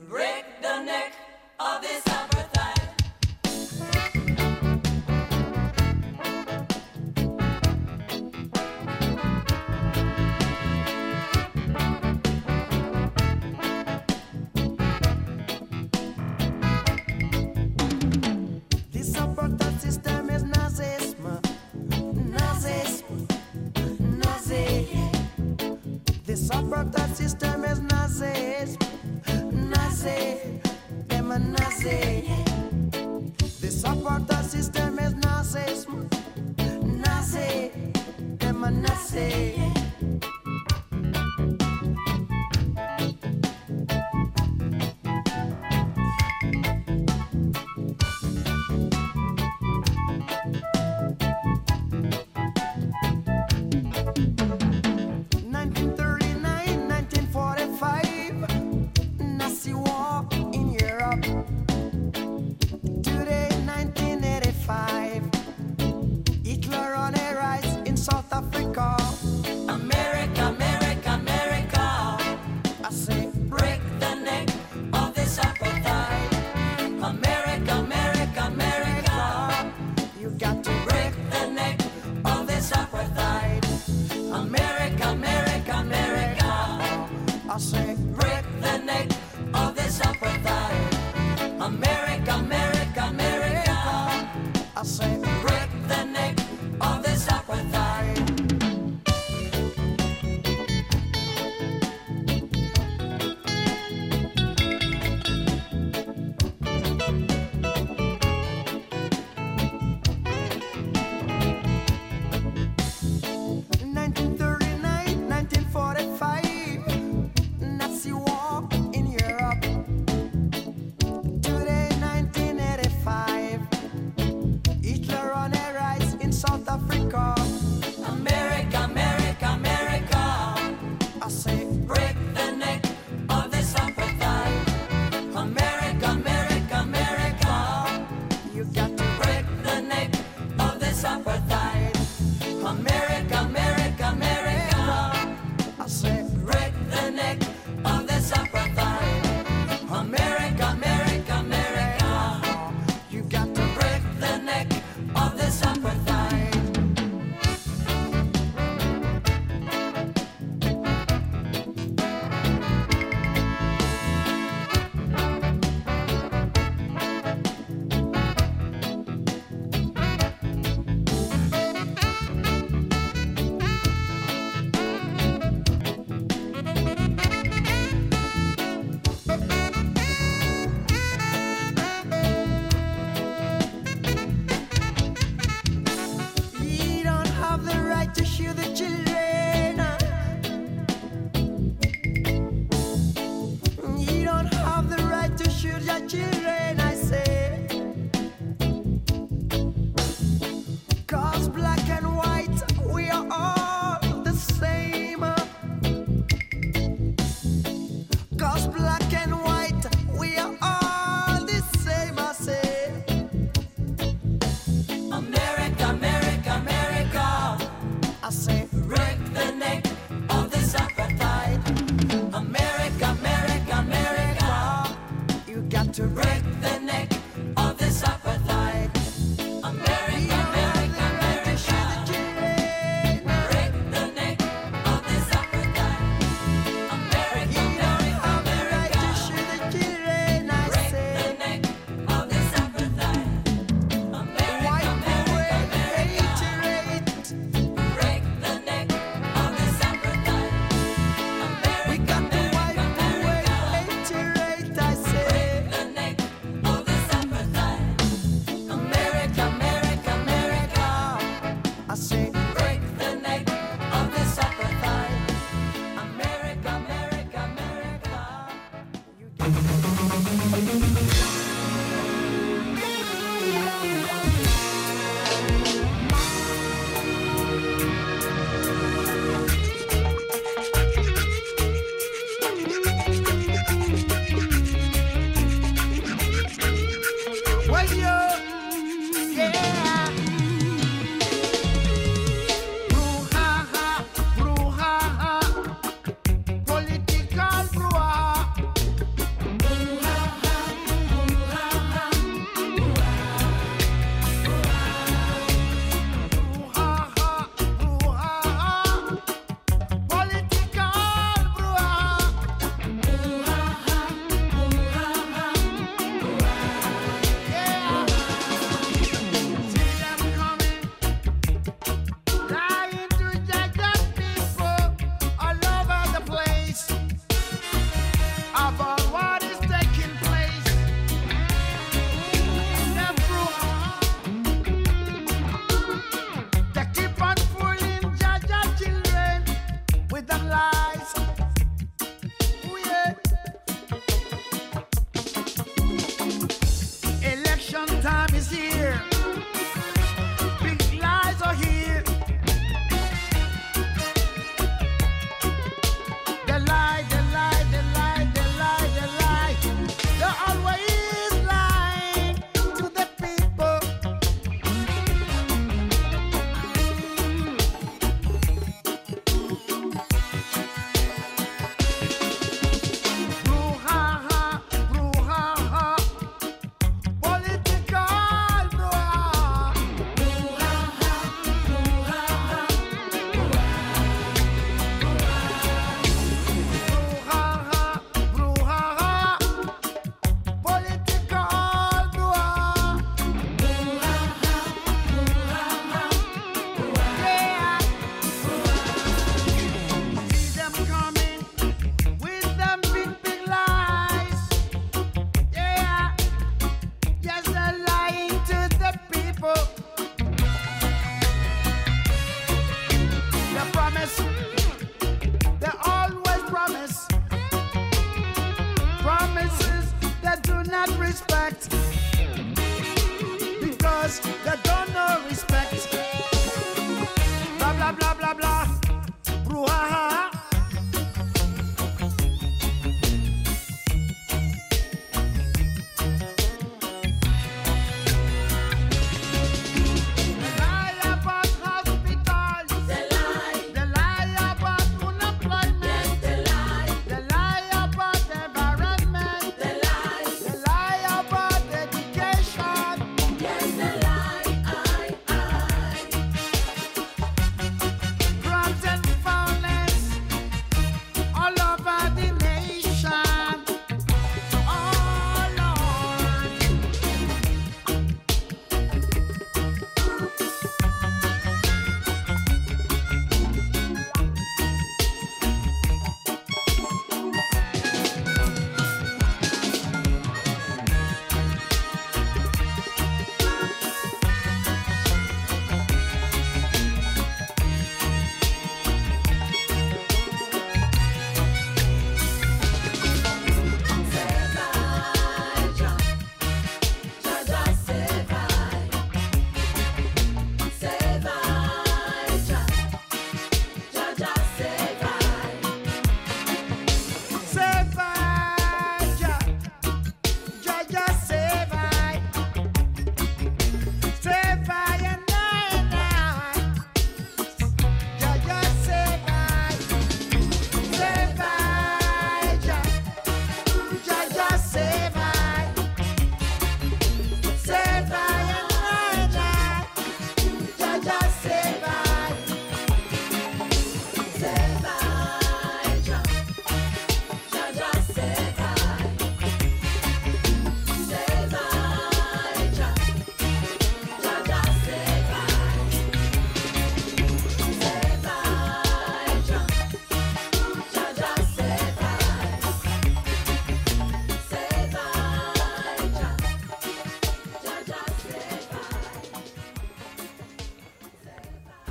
break the neck of this apartheid. Apartheid system is Nazism. Nazi. Them a Nazi. This apartheid system is Nazism. Nazi. Them a Nazi.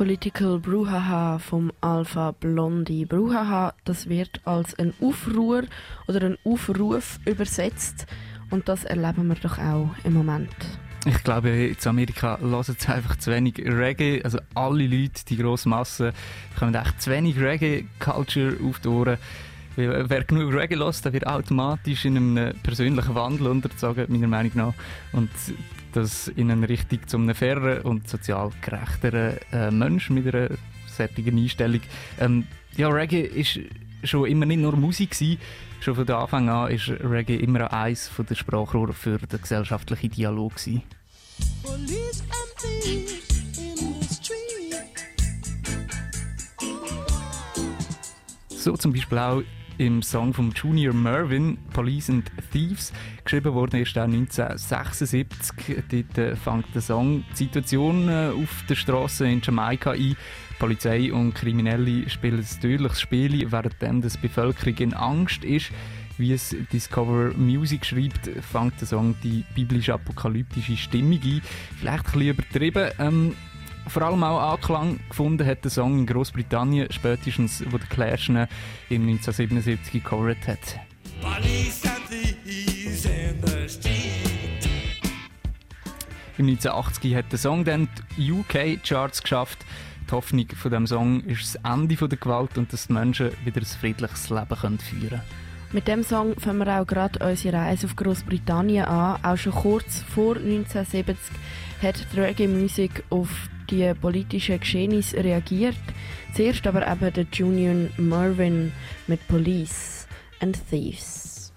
Political Brouhaha vom Alpha Blondie. Brouhaha, das wird als ein Aufruhr oder ein Aufruf übersetzt und das erleben wir doch auch im Moment. Ich glaube, in Amerika hören sie einfach zu wenig Reggae. Also alle Leute, die grosse Masse, bekommen echt zu wenig Reggae-Culture auf die Ohren. Weil, Wer genug Reggae hört, der wird automatisch in einem persönlichen Wandel unterzogen, meiner Meinung nach. Und das in eine Richtung zu einem faireren und sozial gerechteren äh, Mensch mit einer solchen Einstellung. Ähm, ja, Reggae ist schon immer nicht nur Musik gewesen. Schon von Anfang an ist Reggae immer eins von der Sprachrohr für den gesellschaftlichen Dialog gewesen. Police and thieves. So zum Beispiel auch im Song von Junior Mervin, Police and Thieves, geschrieben worden auch 1976. Dort äh, fängt der Song die Situation äh, auf der Straße in Jamaika ein. Polizei und Kriminelle spielen ein tödliches Spiel, während die Bevölkerung in Angst ist. Wie es Discover Music schreibt, fängt der Song die biblisch-apokalyptische Stimmung ein. Vielleicht ein bisschen übertrieben. Ähm, vor allem auch Anklang gefunden hat der Song in Großbritannien, spätestens wo der Clash ihn im 1977 gecovert hat. Im 1980 hat der Song dann die UK-Charts geschafft. Die Hoffnung von dem Song ist das Ende der Gewalt und dass die Menschen wieder ein friedliches Leben können führen können. Mit dem Song fangen wir auch gerade unsere Reise auf Großbritannien an. Auch schon kurz vor 1970 hat die Reggae-Musik auf die politischen Geschehnisse reagiert. Zuerst aber eben der Junior Mervin mit Police and Thieves.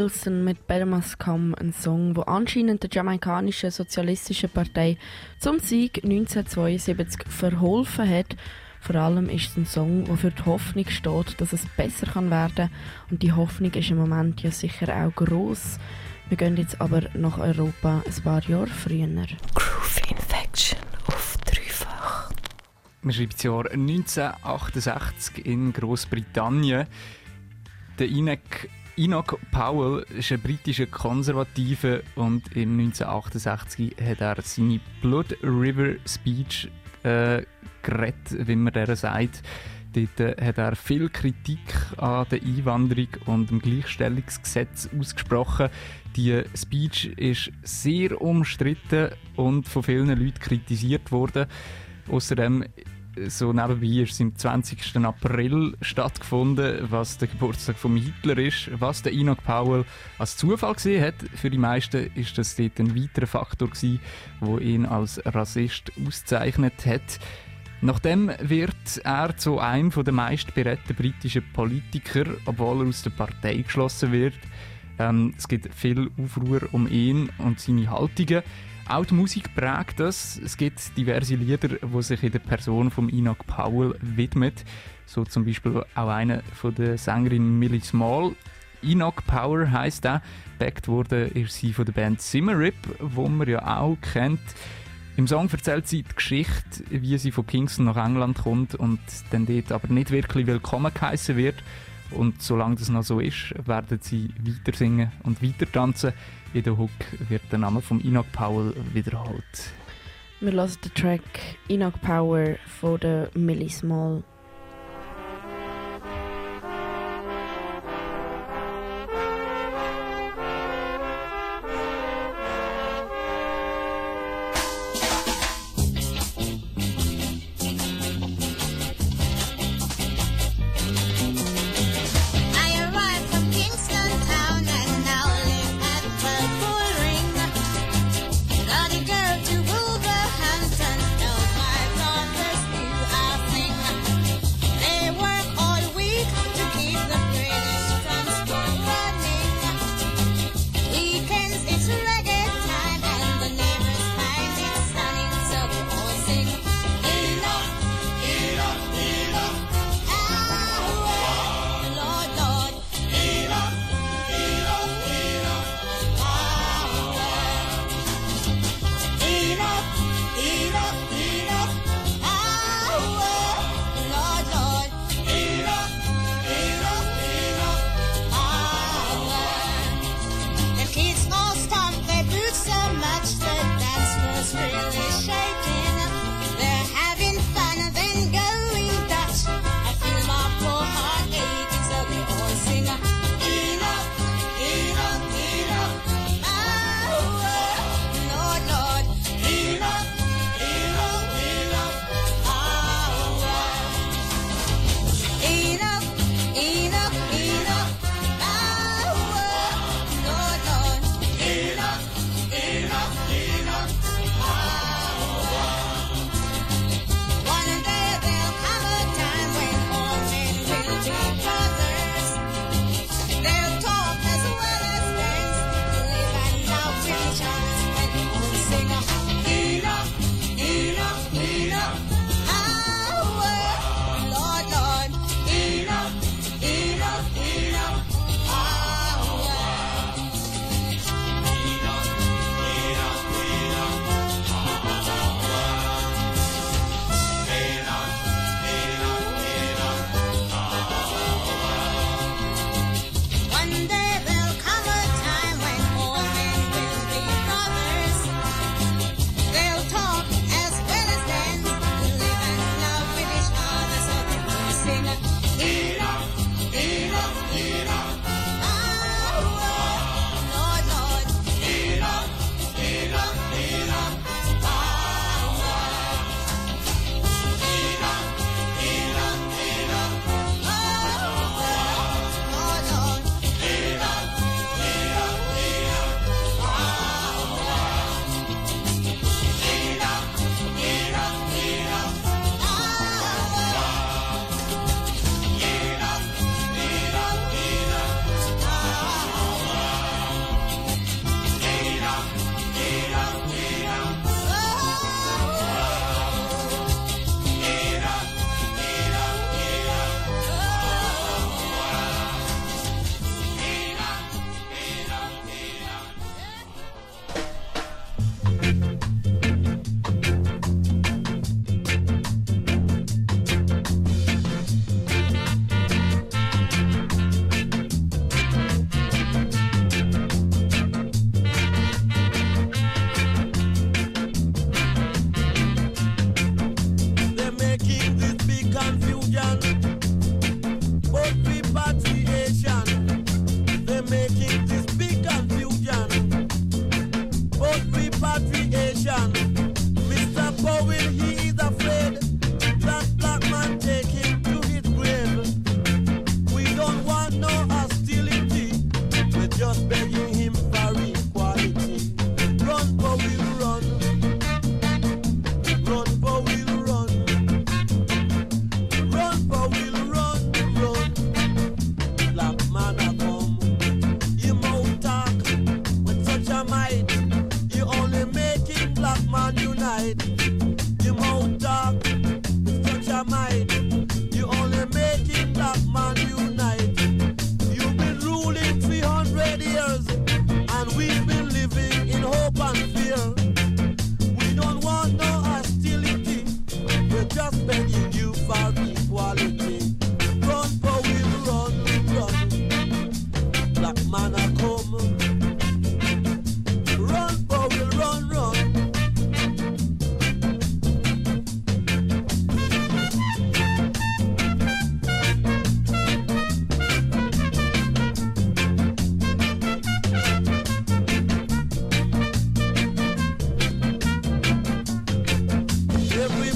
Wilson mit Better Must Come, ein Song, wo anscheinend der jamaikanischen sozialistischen Partei zum Sieg 1972 verholfen hat. Vor allem ist es ein Song, der für die Hoffnung steht, dass es besser kann werden und die Hoffnung ist im Moment ja sicher auch groß. Wir gehen jetzt aber nach Europa ein paar Jahre früher. Groove Infection auf dreifach. Wir schreiben das Jahr 1968 in Großbritannien. Der Enoch, Enoch Powell ist ein britischer Konservativer und im 1968 hat er seine Blood River Speech äh, geredet, wie man der sagt. Dort äh, hat er viel Kritik an der Einwanderung und dem Gleichstellungsgesetz ausgesprochen. Die Speech ist sehr umstritten und von vielen Leuten kritisiert worden. Außerdem so nebenbei ist es am 20. April stattgefunden, was der Geburtstag von Hitler ist. Was der Enoch Powell als Zufall gesehen hat, für die meisten ist das dort ein weiterer Faktor gewesen, wo ihn als Rassist auszeichnet hat. Nachdem wird er zu einem der meistberedten britischen Politiker, obwohl er aus der Partei geschlossen wird. Ähm, es gibt viel Aufruhr um ihn und seine Haltungen. Auch die Musik prägt das. Es gibt diverse Lieder, die sich in der Person von Enoch Powell widmet. So zum Beispiel auch eine von der Sängerin Millie Small. Enoch Power heisst er. Backt wurde ist sie von der Band Simmerip, wo man ja auch kennt. Im Song erzählt sie die Geschichte, wie sie von Kingston nach England kommt und dann dort aber nicht wirklich willkommen geheißen wird. Und solange das noch so ist, werden sie weiter singen und weiter tanzen. In der Hook wird der Name von Enoch Powell wiederholt. Wir hören den Track Enoch Power von der Millie Small.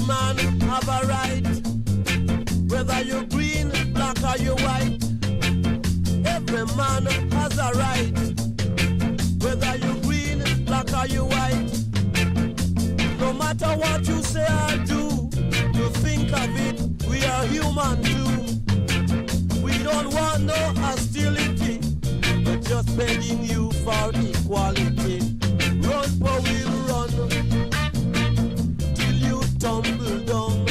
Man have a right, whether you're green, black or you're white. Every man has a right, whether you're green, black or you're white. No matter what you say or do, you think of it, we are human too. We don't want no hostility, we're just begging you for equality. Run, for we'll run tumble down.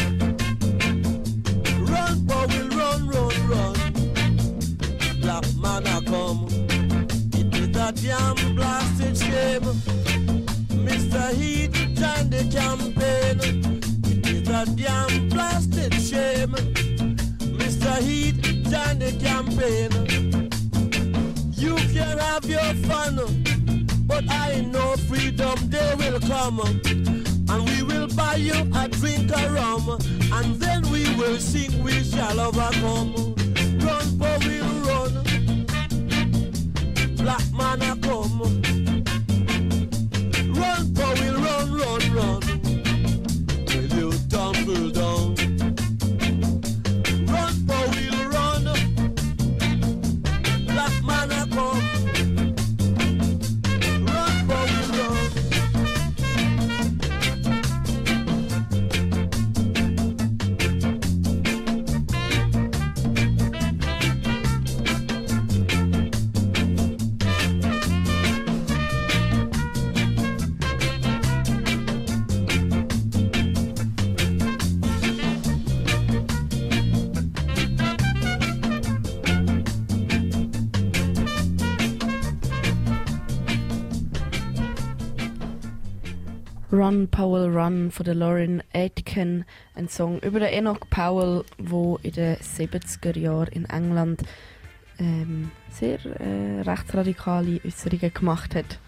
Run, boy, we'll run, run, run. Black man a come. It is a damn blasted shame. Mr. Heat joined the campaign. It is a damn blasted shame. Mr. Heat joined the campaign. You can have your fun, but I know freedom day will come. And we will buy you a drink of rum, and then we will sing, we shall overcome. Run, for we'll run. Black man a come. Run, for we'll run, run, run. Will you tumble down? Run Powell Run von der Lauren Aitken, ein Song über den Enoch Powell, wo in den 70er Jahren in England ähm, sehr äh, rechtsradikale Äußerungen gemacht hat.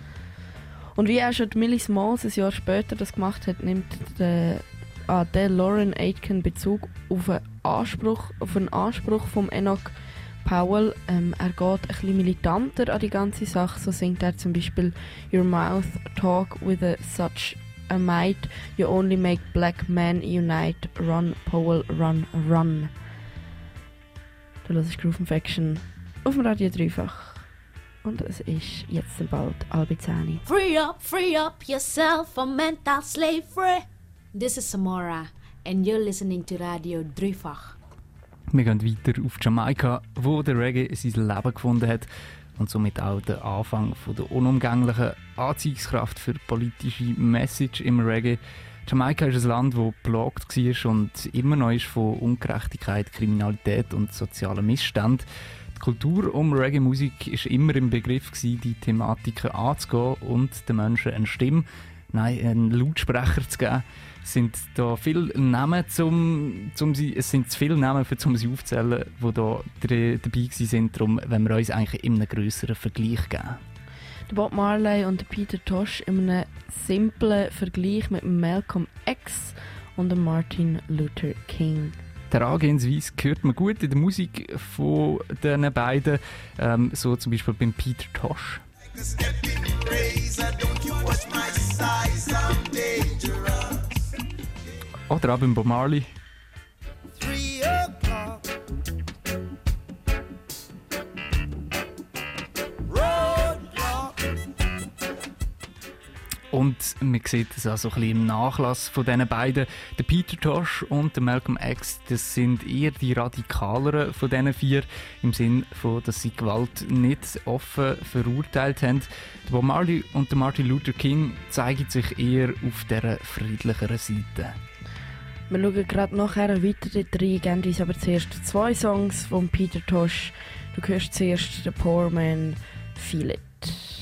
Und wie auch schon Millie Smalls ein Jahr später das gemacht hat, nimmt der, ah, der Lauren Aitken Bezug auf einen Anspruch, auf einen Anspruch vom Enoch Powell. Ähm, er geht ein bisschen militanter an die ganze Sache. So singt er zum Beispiel Your mouth talk with a such a might, you only make black men unite. Run, Powell, run, run. Du hörst Groove Infection auf dem Radio Dreifach. Und es ist jetzt bald Albizani. Free up, free up yourself from mental slavery. This is Samora, and you're listening to Radio Dreifach. Wir gehen weiter auf Jamaika, wo der Reggae sein Leben gefunden hat und somit auch der Anfang von der unumgänglichen Anziehungskraft für politische Message im Reggae. Jamaika ist ein Land, das belagt war und immer noch ist von Ungerechtigkeit, Kriminalität und sozialen Missständen. Die Kultur um Reggae-Musik ist immer im Begriff, gewesen, die Thematiken anzugehen und den Menschen eine Stimme, nein, einen Lautsprecher zu geben. Es sind da viele Namen, zum, zum sie, es sind zu viele Namen, für um sie aufzählen, die da dabei sind. Darum wenn wir uns eigentlich in einem grösseren Vergleich geben. Der Bob Marley und der Peter Tosh in einem simplen Vergleich mit Malcolm X und dem Martin Luther King. Die Herangehensweise hört man gut in der Musik von diesen beiden, ähm, so zum Beispiel beim Peter Tosh. Razor, Oder auch beim Bob Marley. Und man sieht es auch so ein bisschen im Nachlass von diesen beiden. Der Peter Tosh und der Malcolm X, das sind eher die radikaleren von diesen vier, im Sinn von, dass sie Gewalt nicht offen verurteilt haben. Der Bob Marley und der Martin Luther King zeigen sich eher auf dieser friedlicheren Seite. Wir schauen gerade nachher weiter dort rein, geben uns aber zuerst zwei Songs von Peter Tosh. Du hörst zuerst The Poor Man Feel It.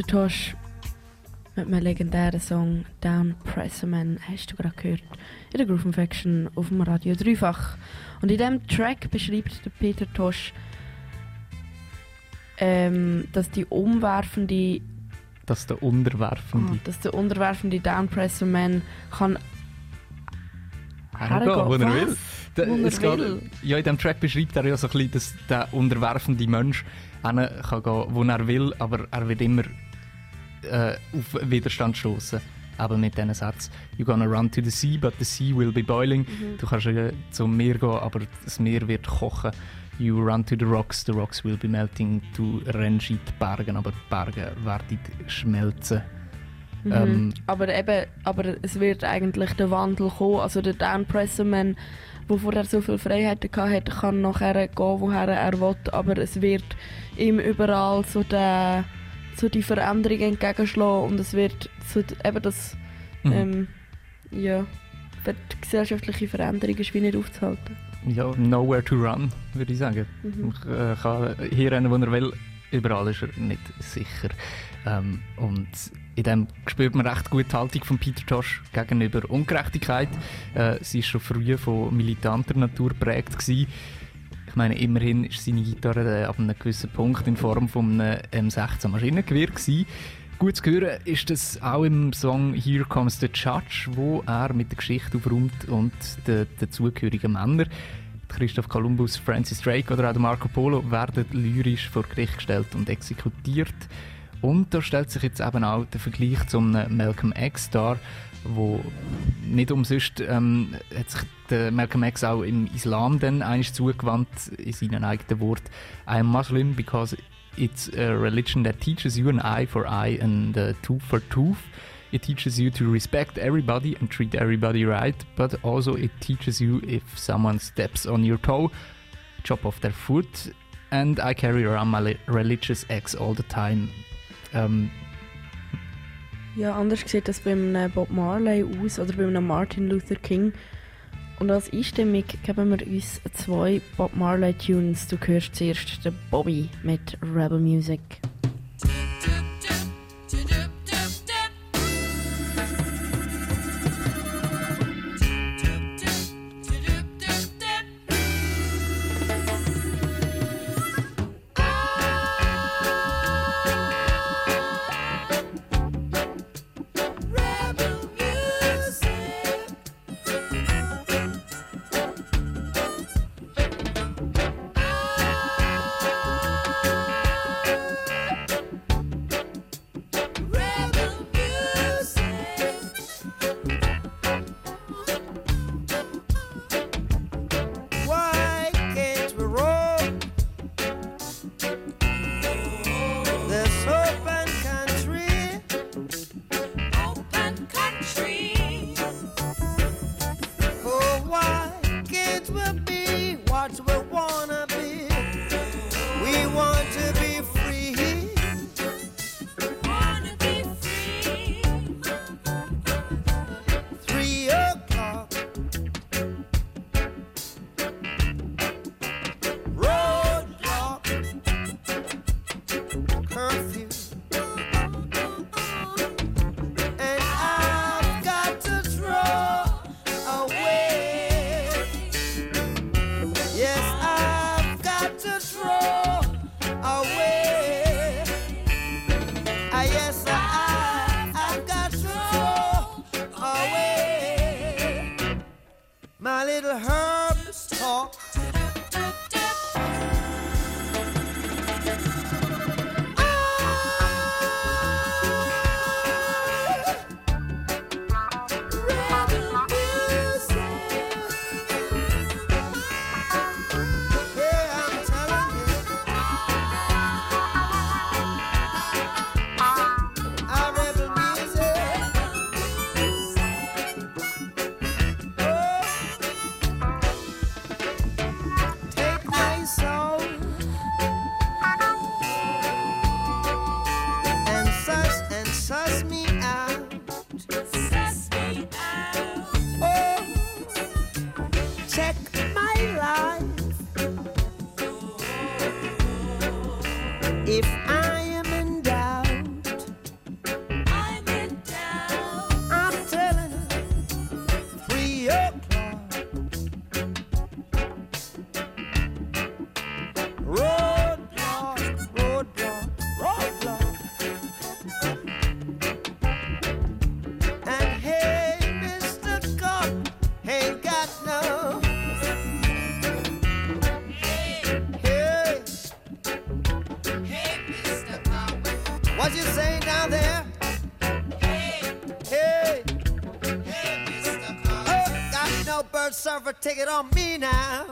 Peter Tosh mit einem legendären Song Down Presserman hast du gerade gehört in der Groove Infection auf dem Radio Dreifach. Und in diesem Track beschreibt der Peter Tosh, ähm, dass die umwerfende, Dass der Unterwerfende ah, dass der unterwerfende Down Presserman kann hergehen, wo er will. Da- Wo er geht- will. Ja, in diesem Track beschreibt er ja so ein bisschen, dass der unterwerfende Mensch kann gehen, wo er will, aber er wird immer äh, auf Widerstand stoßen. Eben mit diesem Satz. You're gonna run to the sea, but the sea will be boiling. Mhm. Du kannst äh, zum Meer gehen, aber das Meer wird kochen. You run to the rocks, the rocks will be melting. Du rennst in die Berge, aber die Berge werden schmelzen. Mhm. Ähm, aber eben, aber es wird eigentlich der Wandel kommen. Also der Dan Presserman, der vorher so viel Freiheiten hatte, kann nachher gehen, woher er will. Aber es wird ihm überall so, der, so die Veränderung entgegenschlagen und es wird so eben das, Mhm. ähm, ja, die gesellschaftliche Veränderung ist wie nicht aufzuhalten. Ja, nowhere to run, würde ich sagen. Mhm. Er äh, kann hier rennen, wo er will. Überall ist er nicht sicher. Ähm, und in dem spürt man recht gut die Haltung von Peter Tosh gegenüber Ungerechtigkeit. Äh, sie ist schon früh von militanter Natur geprägt gewesen. Ich meine, immerhin ist seine Gitarre äh, ab einem gewissen Punkt in Form von einem M16 Maschinengewehr gewesen. Gut zu hören ist das auch im Song Here Comes the Judge, wo er mit der Geschichte aufräumt und den dazugehörigen Männern. Christoph Columbus, Francis Drake oder auch Marco Polo werden lyrisch vor Gericht gestellt und exekutiert. Und da stellt sich jetzt eben auch der Vergleich zum Malcolm X dar, wo nicht umsonst ähm, hat sich der Malcolm X auch im Islam dann eigentlich zugewandt, in seinen eigenen Wort I'm Muslim because it's a religion that teaches you an eye for eye and a tooth for tooth. It teaches you to respect everybody and treat everybody right, but also it teaches you if someone steps on your toe, chop off their foot. And I carry around my religious axe all the time. Ähm, Ja, anders sieht das bei einem Bob Marley aus oder bei einem Martin Luther King. Und als Einstimmung geben wir uns zwei Bob Marley Tunes. Du hörst zuerst den Bobby mit. Rebel music. Now.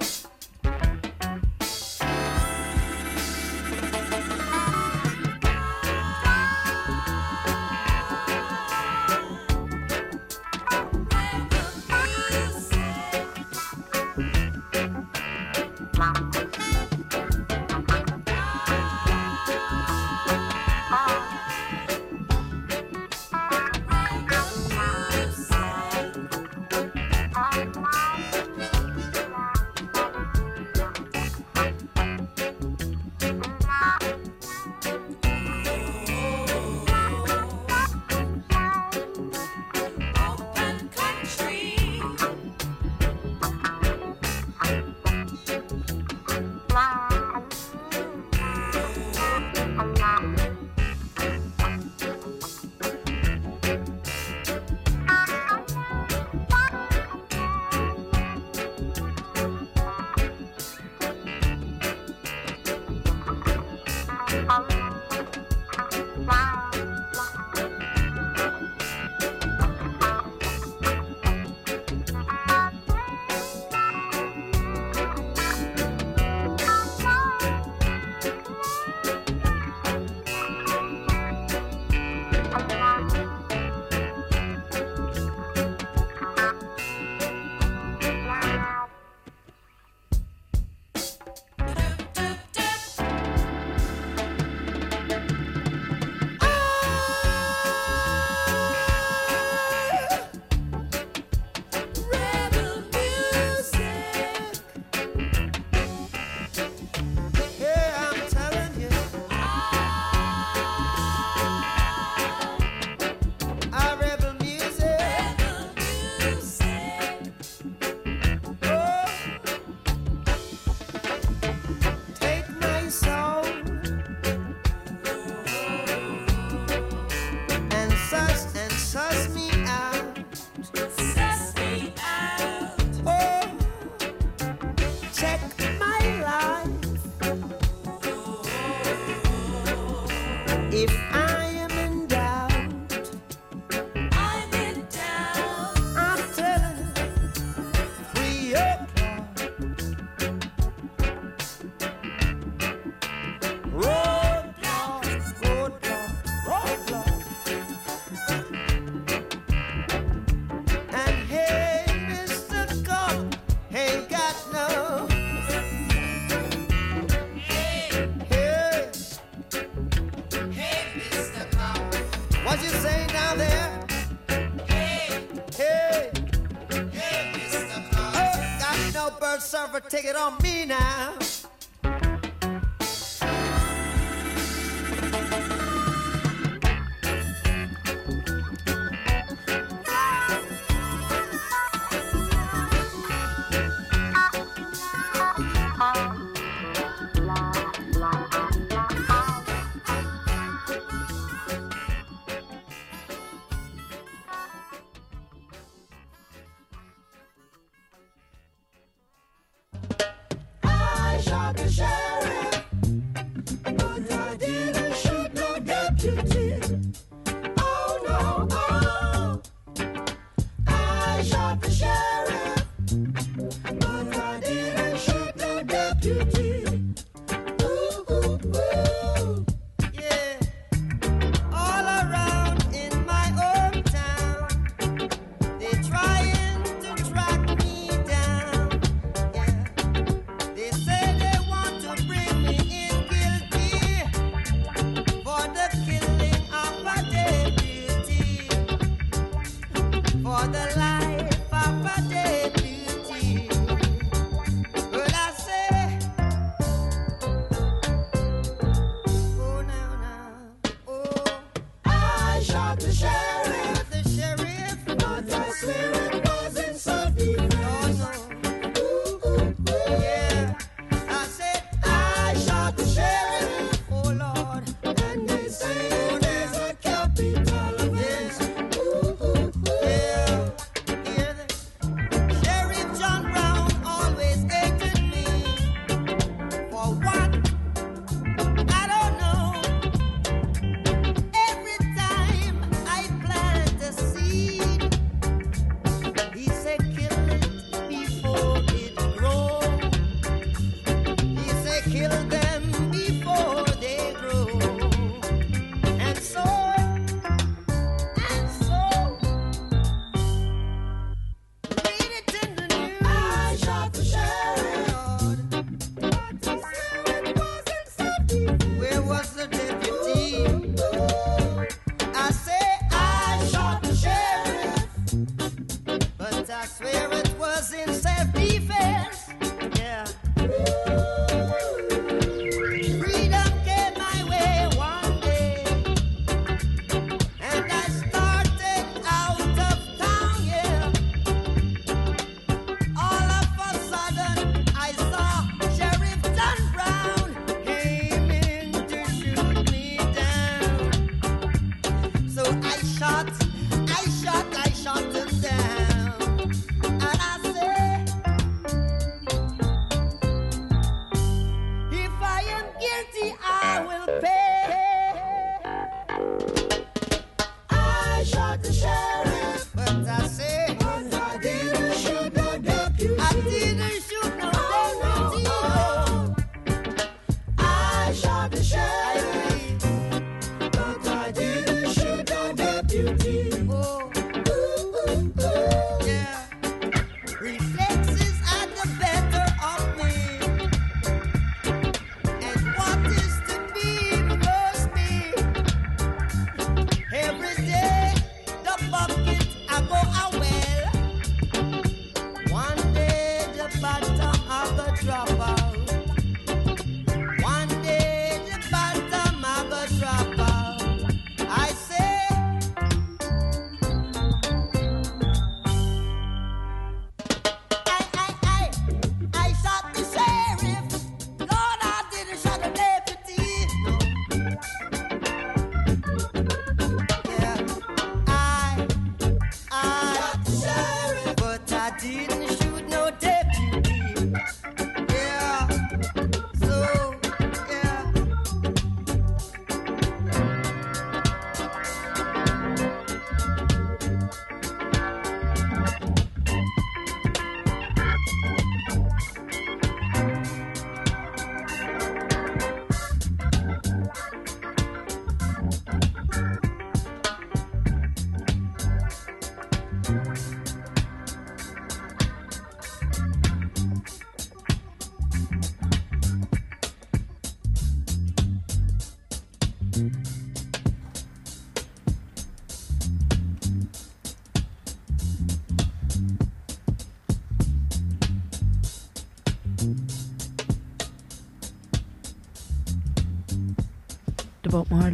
take it on me now.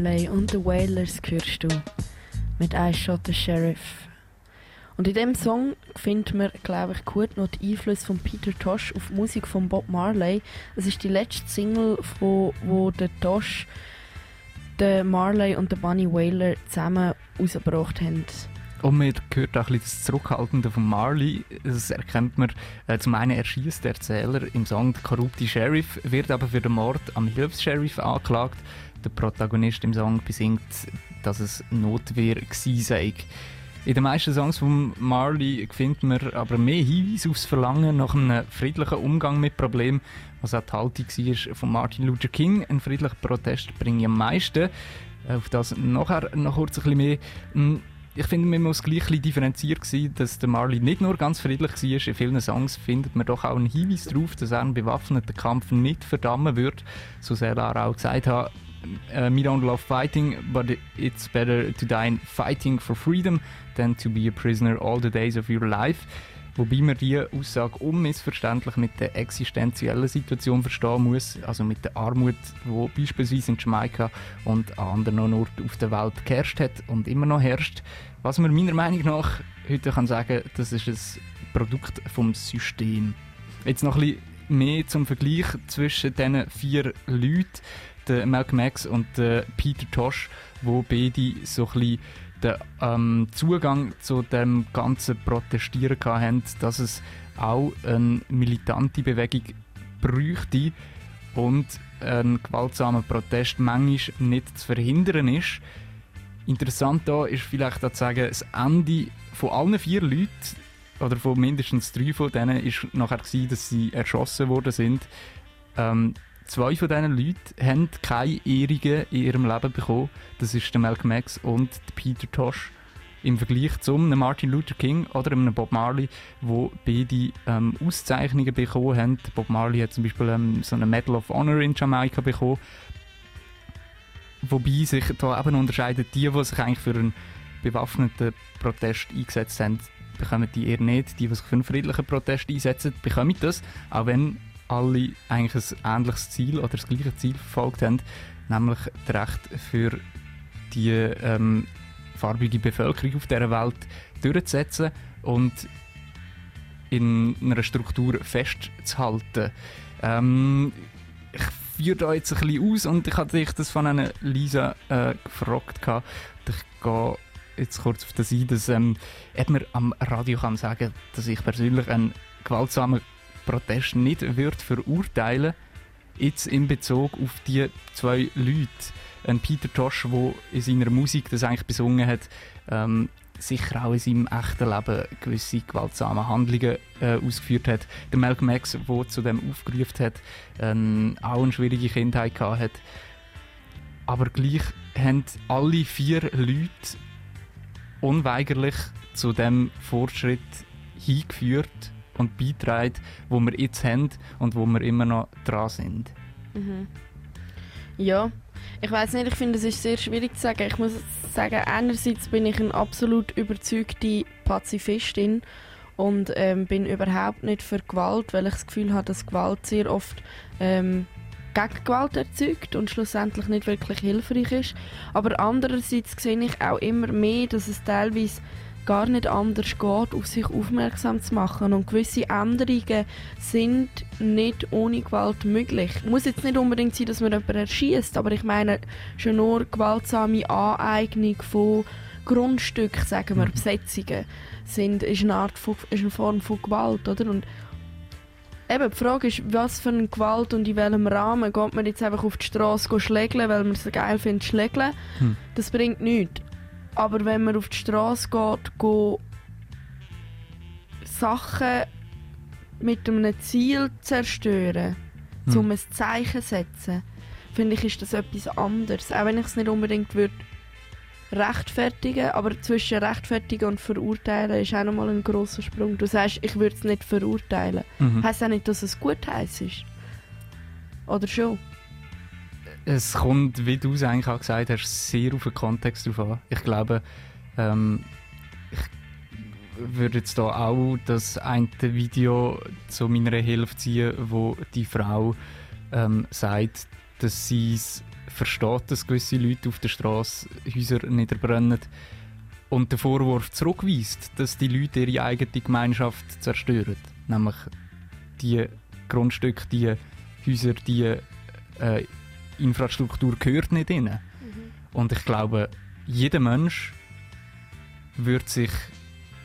Marley und The Wailers hörst du mit I Shot the Sheriff. Und in dem Song findet man, glaube ich, gut noch die Einflüsse von Peter Tosh auf die Musik von Bob Marley. Es ist die letzte Single, von, wo der Tosh, der Marley und der Bunny Wailer zusammen rausgebracht haben. Und man hört auch ein bisschen das Zurückhaltende von Marley. Das erkennt man. Äh, zum einen erschießt der Erzähler im Song «Der korrupte Sheriff», wird aber für den Mord am Hilfs-Sheriff angeklagt. Der Protagonist im Song besingt, dass es Notwehr gewesen sei. In den meisten Songs von Marley findet man aber mehr Hinweise aufs Verlangen nach einem friedlichen Umgang mit Problemen, was auch die Haltung war von Martin Luther King. Ein friedlicher Protest bringt am meisten. Äh, Auf das nachher noch kurz ein bisschen mehr. Mm, Ich finde, man muss gleich ein differenziert sein, dass der Marley nicht nur ganz friedlich war. In vielen Songs findet man doch auch einen Hinweis darauf, dass er einen bewaffneten Kampf nicht verdammen wird. So sehr er auch gesagt hat, äh, we don't love fighting, but it's better to die fighting for freedom than to be a prisoner all the days of your life. Wobei man diese Aussage unmissverständlich mit der existenziellen Situation verstehen muss, also mit der Armut, die beispielsweise in Jamaika und an anderen Orten auf der Welt geherrscht hat und immer noch herrscht. Was man meiner Meinung nach heute kann sagen, das ist ein Produkt vom System. Jetzt noch ein bisschen mehr zum Vergleich zwischen diesen vier Leuten, der Malcolm X und der Peter Tosh, wo beide so ein den ähm, Zugang zu dem ganzen Protestieren hatten, dass es auch eine militante Bewegung bräuchte und ein gewaltsamer Protest manchmal nicht zu verhindern ist. Interessant da ist vielleicht auch zu sagen, das Ende von allen vier Leuten oder von mindestens drei von denen ist nachher gewesen, dass sie erschossen worden sind. Ähm, zwei von diesen Leuten haben keine Ehrungen in ihrem Leben bekommen. Das ist der Malcolm X und der Peter Tosh. Im Vergleich zum Martin Luther King oder einem Bob Marley, wo beide ähm, Auszeichnungen bekommen haben. Bob Marley hat zum Beispiel ähm, so eine Medal of Honor in Jamaika bekommen. Wobei sich da eben unterscheiden, die, die sich eigentlich für einen bewaffneten Protest eingesetzt haben, bekommen die eher nicht. Die, die sich für einen friedlichen Protest einsetzen, bekommen das, auch wenn alle eigentlich ein ähnliches Ziel oder das gleiche Ziel verfolgt haben, nämlich das Recht für die ähm, farbige Bevölkerung auf dieser Welt durchzusetzen und in einer Struktur festzuhalten. Ähm, ich führe da jetzt ein bisschen aus und ich hatte dich das von einer Lisa äh, gefragt. gehabt. Ich gehe jetzt kurz auf das ein, dass ähm, man am Radio kann sagen dass ich persönlich einen gewaltsamen Protest nicht würde verurteilen jetzt in Bezug auf die zwei Leute. ein Peter Tosh, der in seiner Musik das eigentlich besungen hat, ähm, sicher auch in seinem echten Leben gewisse gewaltsame Handlungen äh, ausgeführt hat. Der Malcolm X, der zu dem aufgerufen hat, ähm, auch eine schwierige Kindheit gehabt hat. Aber gleich haben alle vier Leute unweigerlich zu dem Fortschritt hingeführt und beitragen, wo wir jetzt haben und wo wir immer noch dran sind. Mhm. Ja, ich weiß nicht, ich finde es ist sehr schwierig zu sagen. Ich muss sagen, einerseits bin ich eine absolut überzeugte Pazifistin und ähm, bin überhaupt nicht für Gewalt, weil ich das Gefühl habe, dass Gewalt sehr oft ähm, Gegengewalt erzeugt und schlussendlich nicht wirklich hilfreich ist. Aber andererseits sehe ich auch immer mehr, dass es teilweise gar nicht anders geht, auf sich aufmerksam zu machen. Und gewisse Änderungen sind nicht ohne Gewalt möglich. Muss jetzt nicht unbedingt sein, dass man jemanden erschießt, aber ich meine schon nur gewaltsame Aneignung von Grundstücken, sagen wir, Besetzungen, sind, ist, eine Art von, ist eine Form von Gewalt, oder? Und Eben, die Frage ist, was für eine Gewalt und in welchem Rahmen geht man jetzt einfach auf die Straße schlägeln, weil man es geil findet, schlägeln. Hm. Das bringt nichts. Aber wenn man auf die Straße geht, go Sachen mit einem Ziel zerstören, Hm. um ein Zeichen zu setzen, finde ich, ist das etwas anderes. Auch wenn ich es nicht unbedingt würde rechtfertigen, aber zwischen rechtfertigen und verurteilen ist auch nochmal ein großer Sprung. Du sagst, ich würde es nicht verurteilen. Mhm. Heißt auch nicht, dass es gut heiß ist. Oder schon? Es kommt, wie du es eigentlich auch gesagt hast, sehr auf den Kontext drauf an. Ich glaube, ähm, ich würde jetzt da auch das eine Video zu meiner Hilfe ziehen, wo die Frau ähm, sagt, dass sie es versteht, dass gewisse Leute auf der Straße Häuser niederbrennen und den Vorwurf zurückweist, dass die Leute ihre eigene Gemeinschaft zerstören. Nämlich die Grundstücke, die Häuser, die äh, Infrastruktur gehört nicht ihnen. Und ich glaube, jeder Mensch würde sich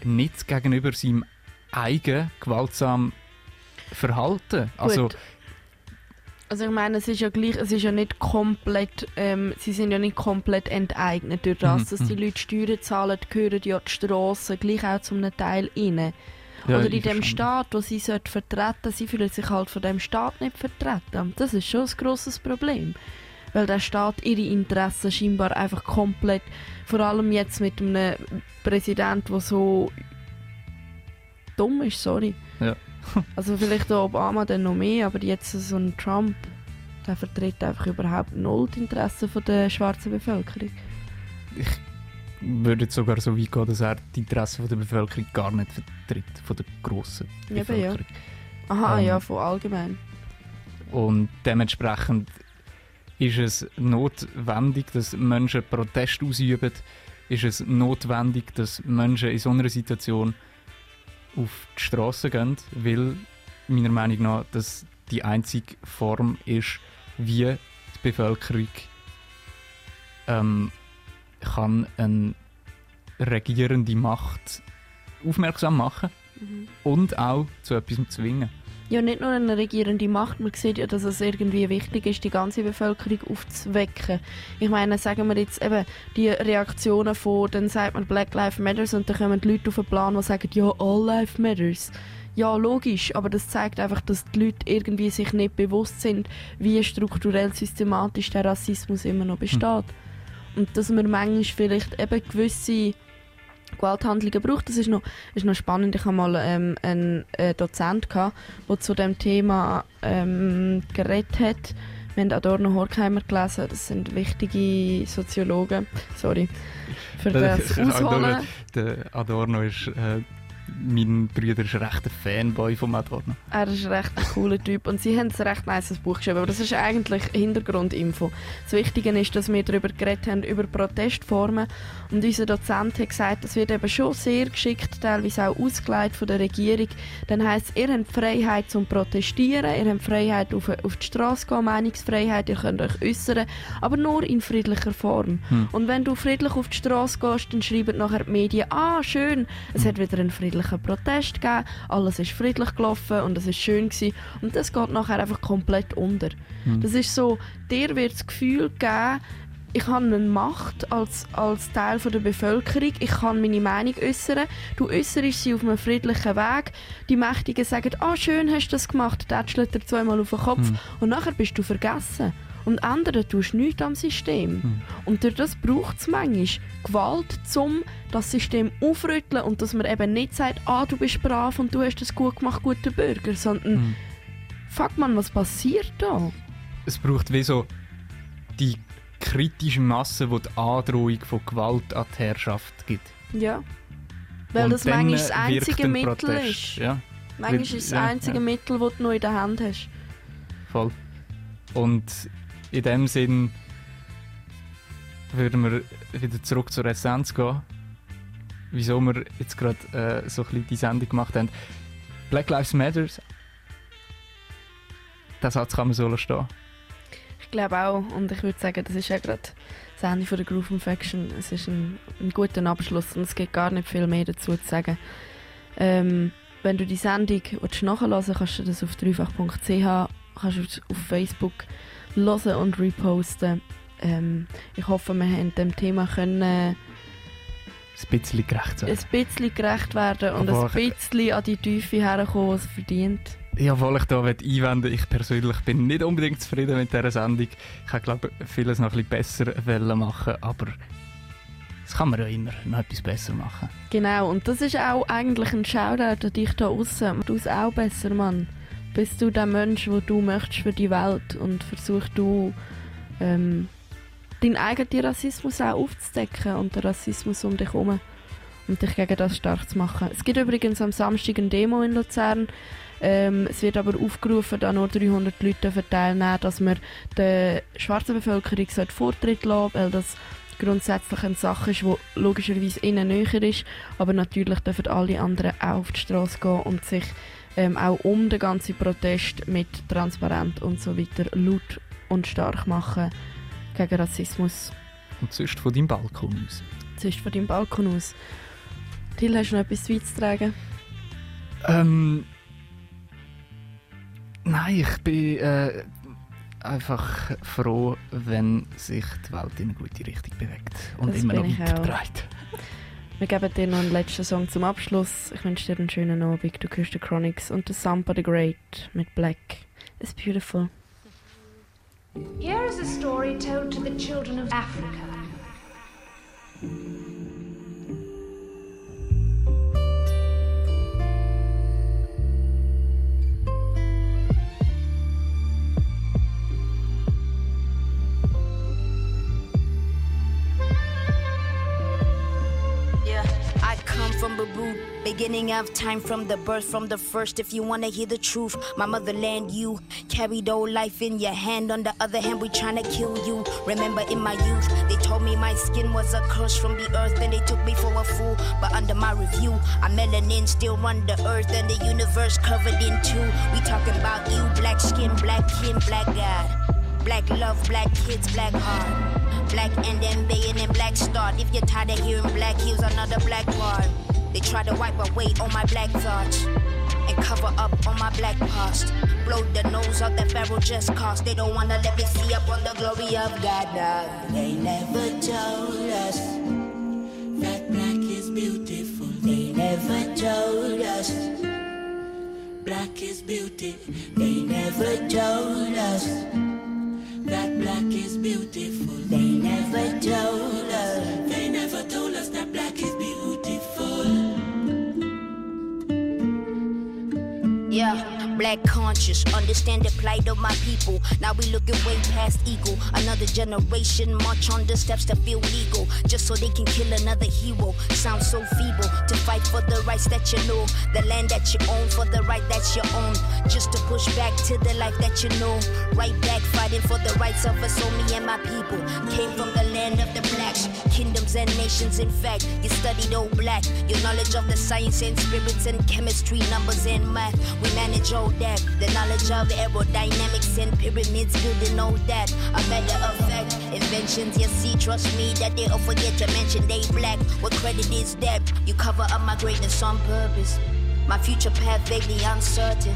nicht gegenüber seinem eigen gewaltsam verhalten. Also, Gut. Also ich meine, es ist ja gleich, es ist ja nicht komplett, ähm, sie sind ja nicht komplett enteignet durch das, Mhm, dass die mhm. Leute Steuern zahlen, gehören ja die Strassen gleich auch zum Teil rein. Ja, Oder in dem. Staat, wo sie sollte vertreten, sie fühlen sich halt von dem Staat nicht vertreten. Das ist schon ein grosses Problem. Weil der Staat ihre Interessen scheinbar einfach komplett, vor allem jetzt mit einem Präsident, der so dumm ist, sorry. Ja. Also vielleicht der Obama dann noch mehr, aber jetzt so ein Trump, der vertritt einfach überhaupt null die Interessen von der schwarzen Bevölkerung. Würde jetzt sogar so weit gehen, dass er die Interessen der Bevölkerung gar nicht vertritt, von der grossen Eben, ja. Bevölkerung. Aha, Ähm, ja, von allgemein. Und dementsprechend ist es notwendig, dass Menschen Protest ausüben. Ist es notwendig, dass Menschen in so einer Situation auf die Straße gehen, weil meiner Meinung nach das die einzige Form ist, wie die Bevölkerung ähm, kann eine regierende Macht aufmerksam machen Mhm. und auch zu etwas zwingen. Ja, nicht nur eine regierende Macht, man sieht ja, dass es irgendwie wichtig ist, die ganze Bevölkerung aufzuwecken. Ich meine, sagen wir jetzt eben die Reaktionen von, dann sagt man Black Lives Matters und dann kommen die Leute auf den Plan, die sagen, ja, All Lives Matters. Ja, logisch, aber das zeigt einfach, dass die Leute irgendwie sich nicht bewusst sind, wie strukturell systematisch der Rassismus immer noch besteht. Und dass man manchmal vielleicht eben gewisse Gewalthandlungen braucht. Das ist noch, ist noch spannend. Ich hatte mal ähm, einen äh, Dozent, gehabt, der zu dem Thema ähm, geredet hat. Wir haben Adorno Horkheimer gelesen. Das sind wichtige Soziologen. Sorry für das Ausholen. Adorno, der Adorno ist, äh, mein Bruder ist recht ein Fanboy von Adorno. Er ist ein recht ein cooler Typ und sie haben ein recht nice Buch geschrieben, aber das ist eigentlich Hintergrundinfo. Das Wichtige ist, dass wir darüber geredet haben, über Protestformen und unser Dozent hat gesagt, das wird eben schon sehr geschickt, teilweise auch ausgeleitet von der Regierung. Dann heisst es, ihr habt Freiheit zum Protestieren, ihr habt Freiheit auf, auf die Straße zu gehen, Meinungsfreiheit, ihr könnt euch äußern, aber nur in friedlicher Form. Hm. Und wenn du friedlich auf die Straße gehst, dann schreiben nachher die Medien, ah schön, es hat wieder einen friedlichen Protest gegeben, alles ist friedlich gelaufen und es ist schön gewesen. Und das geht nachher einfach komplett unter. Hm. Das ist so, dir wird das Gefühl geben, ich habe eine Macht als, als Teil von der Bevölkerung. Ich kann meine Meinung äußern. Du äußerst sie auf einem friedlichen Weg. Die Mächtigen sagen, ah schön hast du das gemacht, tätschelt dir zweimal auf den Kopf Hm. und nachher bist du vergessen. Und ändern tust du nichts am System. Und durch das braucht es manchmal Gewalt, um das System aufrütteln und dass man eben nicht sagt, ah du bist brav und du hast das gut gemacht, guter Bürger, sondern fuck man, was passiert da? Es braucht wie so die kritische Masse, die die Androhung von Gewalt an die Herrschaft gibt. Ja. Weil Und das manchmal das einzige ein Mittel Protest, ist. ja. Manchmal ist es das ja, einzige ja. Mittel, das du noch in der Hand hast. Voll. Und in dem Sinn würden wir wieder zurück zur Essenz gehen. Wieso wir jetzt gerade äh, so ein bisschen die Sendung gemacht haben. Black Lives Matter. Der Satz kann man so stehen. Ich glaube auch. Und ich würde sagen, das ist ja gerade das Ende von der Groove Infection. Es ist ein, ein guter Abschluss und es gibt gar nicht viel mehr dazu zu sagen. Ähm, wenn du die Sendung nachhören willst, kannst du das auf dreifach.ch, kannst du auf Facebook hören und reposten. Ähm, ich hoffe, wir haben dem Thema können Ein bisschen gerecht sein. ein bisschen gerecht werden und Aber ein bisschen an die Tiefe herkommen, was es verdient. Ja, obwohl ich da einwenden ich persönlich bin nicht unbedingt zufrieden mit dieser Sendung. Ich hätte, glaube vieles noch ein bisschen besser machen aber das kann man ja immer noch etwas besser machen. Genau, und das ist auch eigentlich ein Shoutout an dich da außen. Du es auch besser, Mann. Bist du der Mensch, wo du möchtest für die Welt und versuch du ähm, deinen eigenen Rassismus auch aufzudecken und den Rassismus um dich herum und dich gegen das stark zu machen. Es gibt übrigens am Samstag eine Demo in Luzern. Ähm, es wird aber aufgerufen, da nur 300 Leute teilnehmen, dass man der schwarzen Bevölkerung Vortritt lassen weil das grundsätzlich eine Sache ist, die logischerweise ihnen näher ist, aber natürlich dürfen alle anderen auch auf die Straße gehen und sich ähm, auch um den ganzen Protest mit Transparent und so weiter laut und stark machen gegen Rassismus. Und sonst von deinem Balkon aus. Zuerst von deinem Balkon aus. Till, hast du noch etwas beizutragen? Ähm. Nein, ich bin äh, einfach froh, wenn sich die Welt in eine gute Richtung bewegt. Und Das immer noch weiter dreht. Wir geben dir noch einen letzten Song zum Abschluss. Ich wünsche dir einen schönen Abend. Du hörst die Chronix und The Sampa the Great mit Black. It's beautiful. Here is a story told to the children of Africa. From Babu, beginning of time from the birth, from the first. If you wanna hear the truth, my motherland, you carried old life in your hand. On the other hand, we tryna kill you. Remember in my youth, they told me my skin was a curse from the earth, and they took me for a fool. But under my review, I'm melanin still run the earth and the universe covered in two. We talking about you, black skin, black kin, black God. Black love, black kids, black heart. Black and then and and black start. If you're tired of hearing black heels, another black part. They try to wipe away all my black thoughts and cover up on my black past. Blow the nose of the pharaoh just cause they don't wanna let me see up on the glory of God. Nah, they never told us that black is beautiful. They never told us black is beauty. They never told us that black is beautiful. They never told us. They never told us that black is beautiful. Yeah, black conscious, understand the plight of my people. Now we looking way past ego. Another generation march on the steps to feel legal, just so they can kill another hero. Sounds so feeble to fight for the rights that you know, the land that you own, for the right that you own. Just to push back to the life that you know. Right back fighting for the rights of us, so me and my people came from the land of the blacks, kingdoms and nations. In fact, you studied old black, your knowledge of the science and spirits and chemistry, numbers and math. We manage all that. The knowledge of aerodynamics and pyramids, building all that. A matter of fact, inventions you see, trust me that they all forget to mention they black. What credit is that? You cover up my greatness on purpose. My future path vaguely uncertain.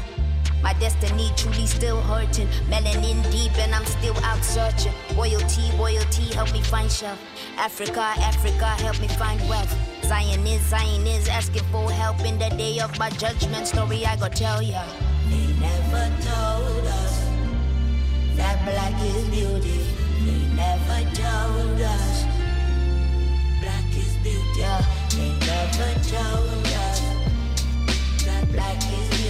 My destiny truly still hurting. Melanin deep and I'm still out searching. Royalty, royalty, help me find shelf. Africa, Africa, help me find wealth. Zion is, Zion is asking for help in the day of my judgment. Story I go tell ya. Never told us that black is beauty. They never told us black is beauty. They never told us that black is beauty.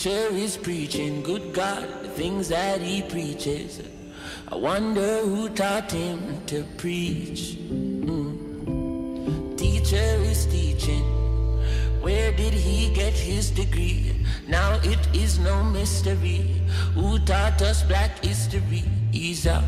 Preacher is preaching, good God, the things that he preaches. I wonder who taught him to preach. Mm. Teacher is teaching, where did he get his degree? Now it is no mystery. Who taught us black history? He's up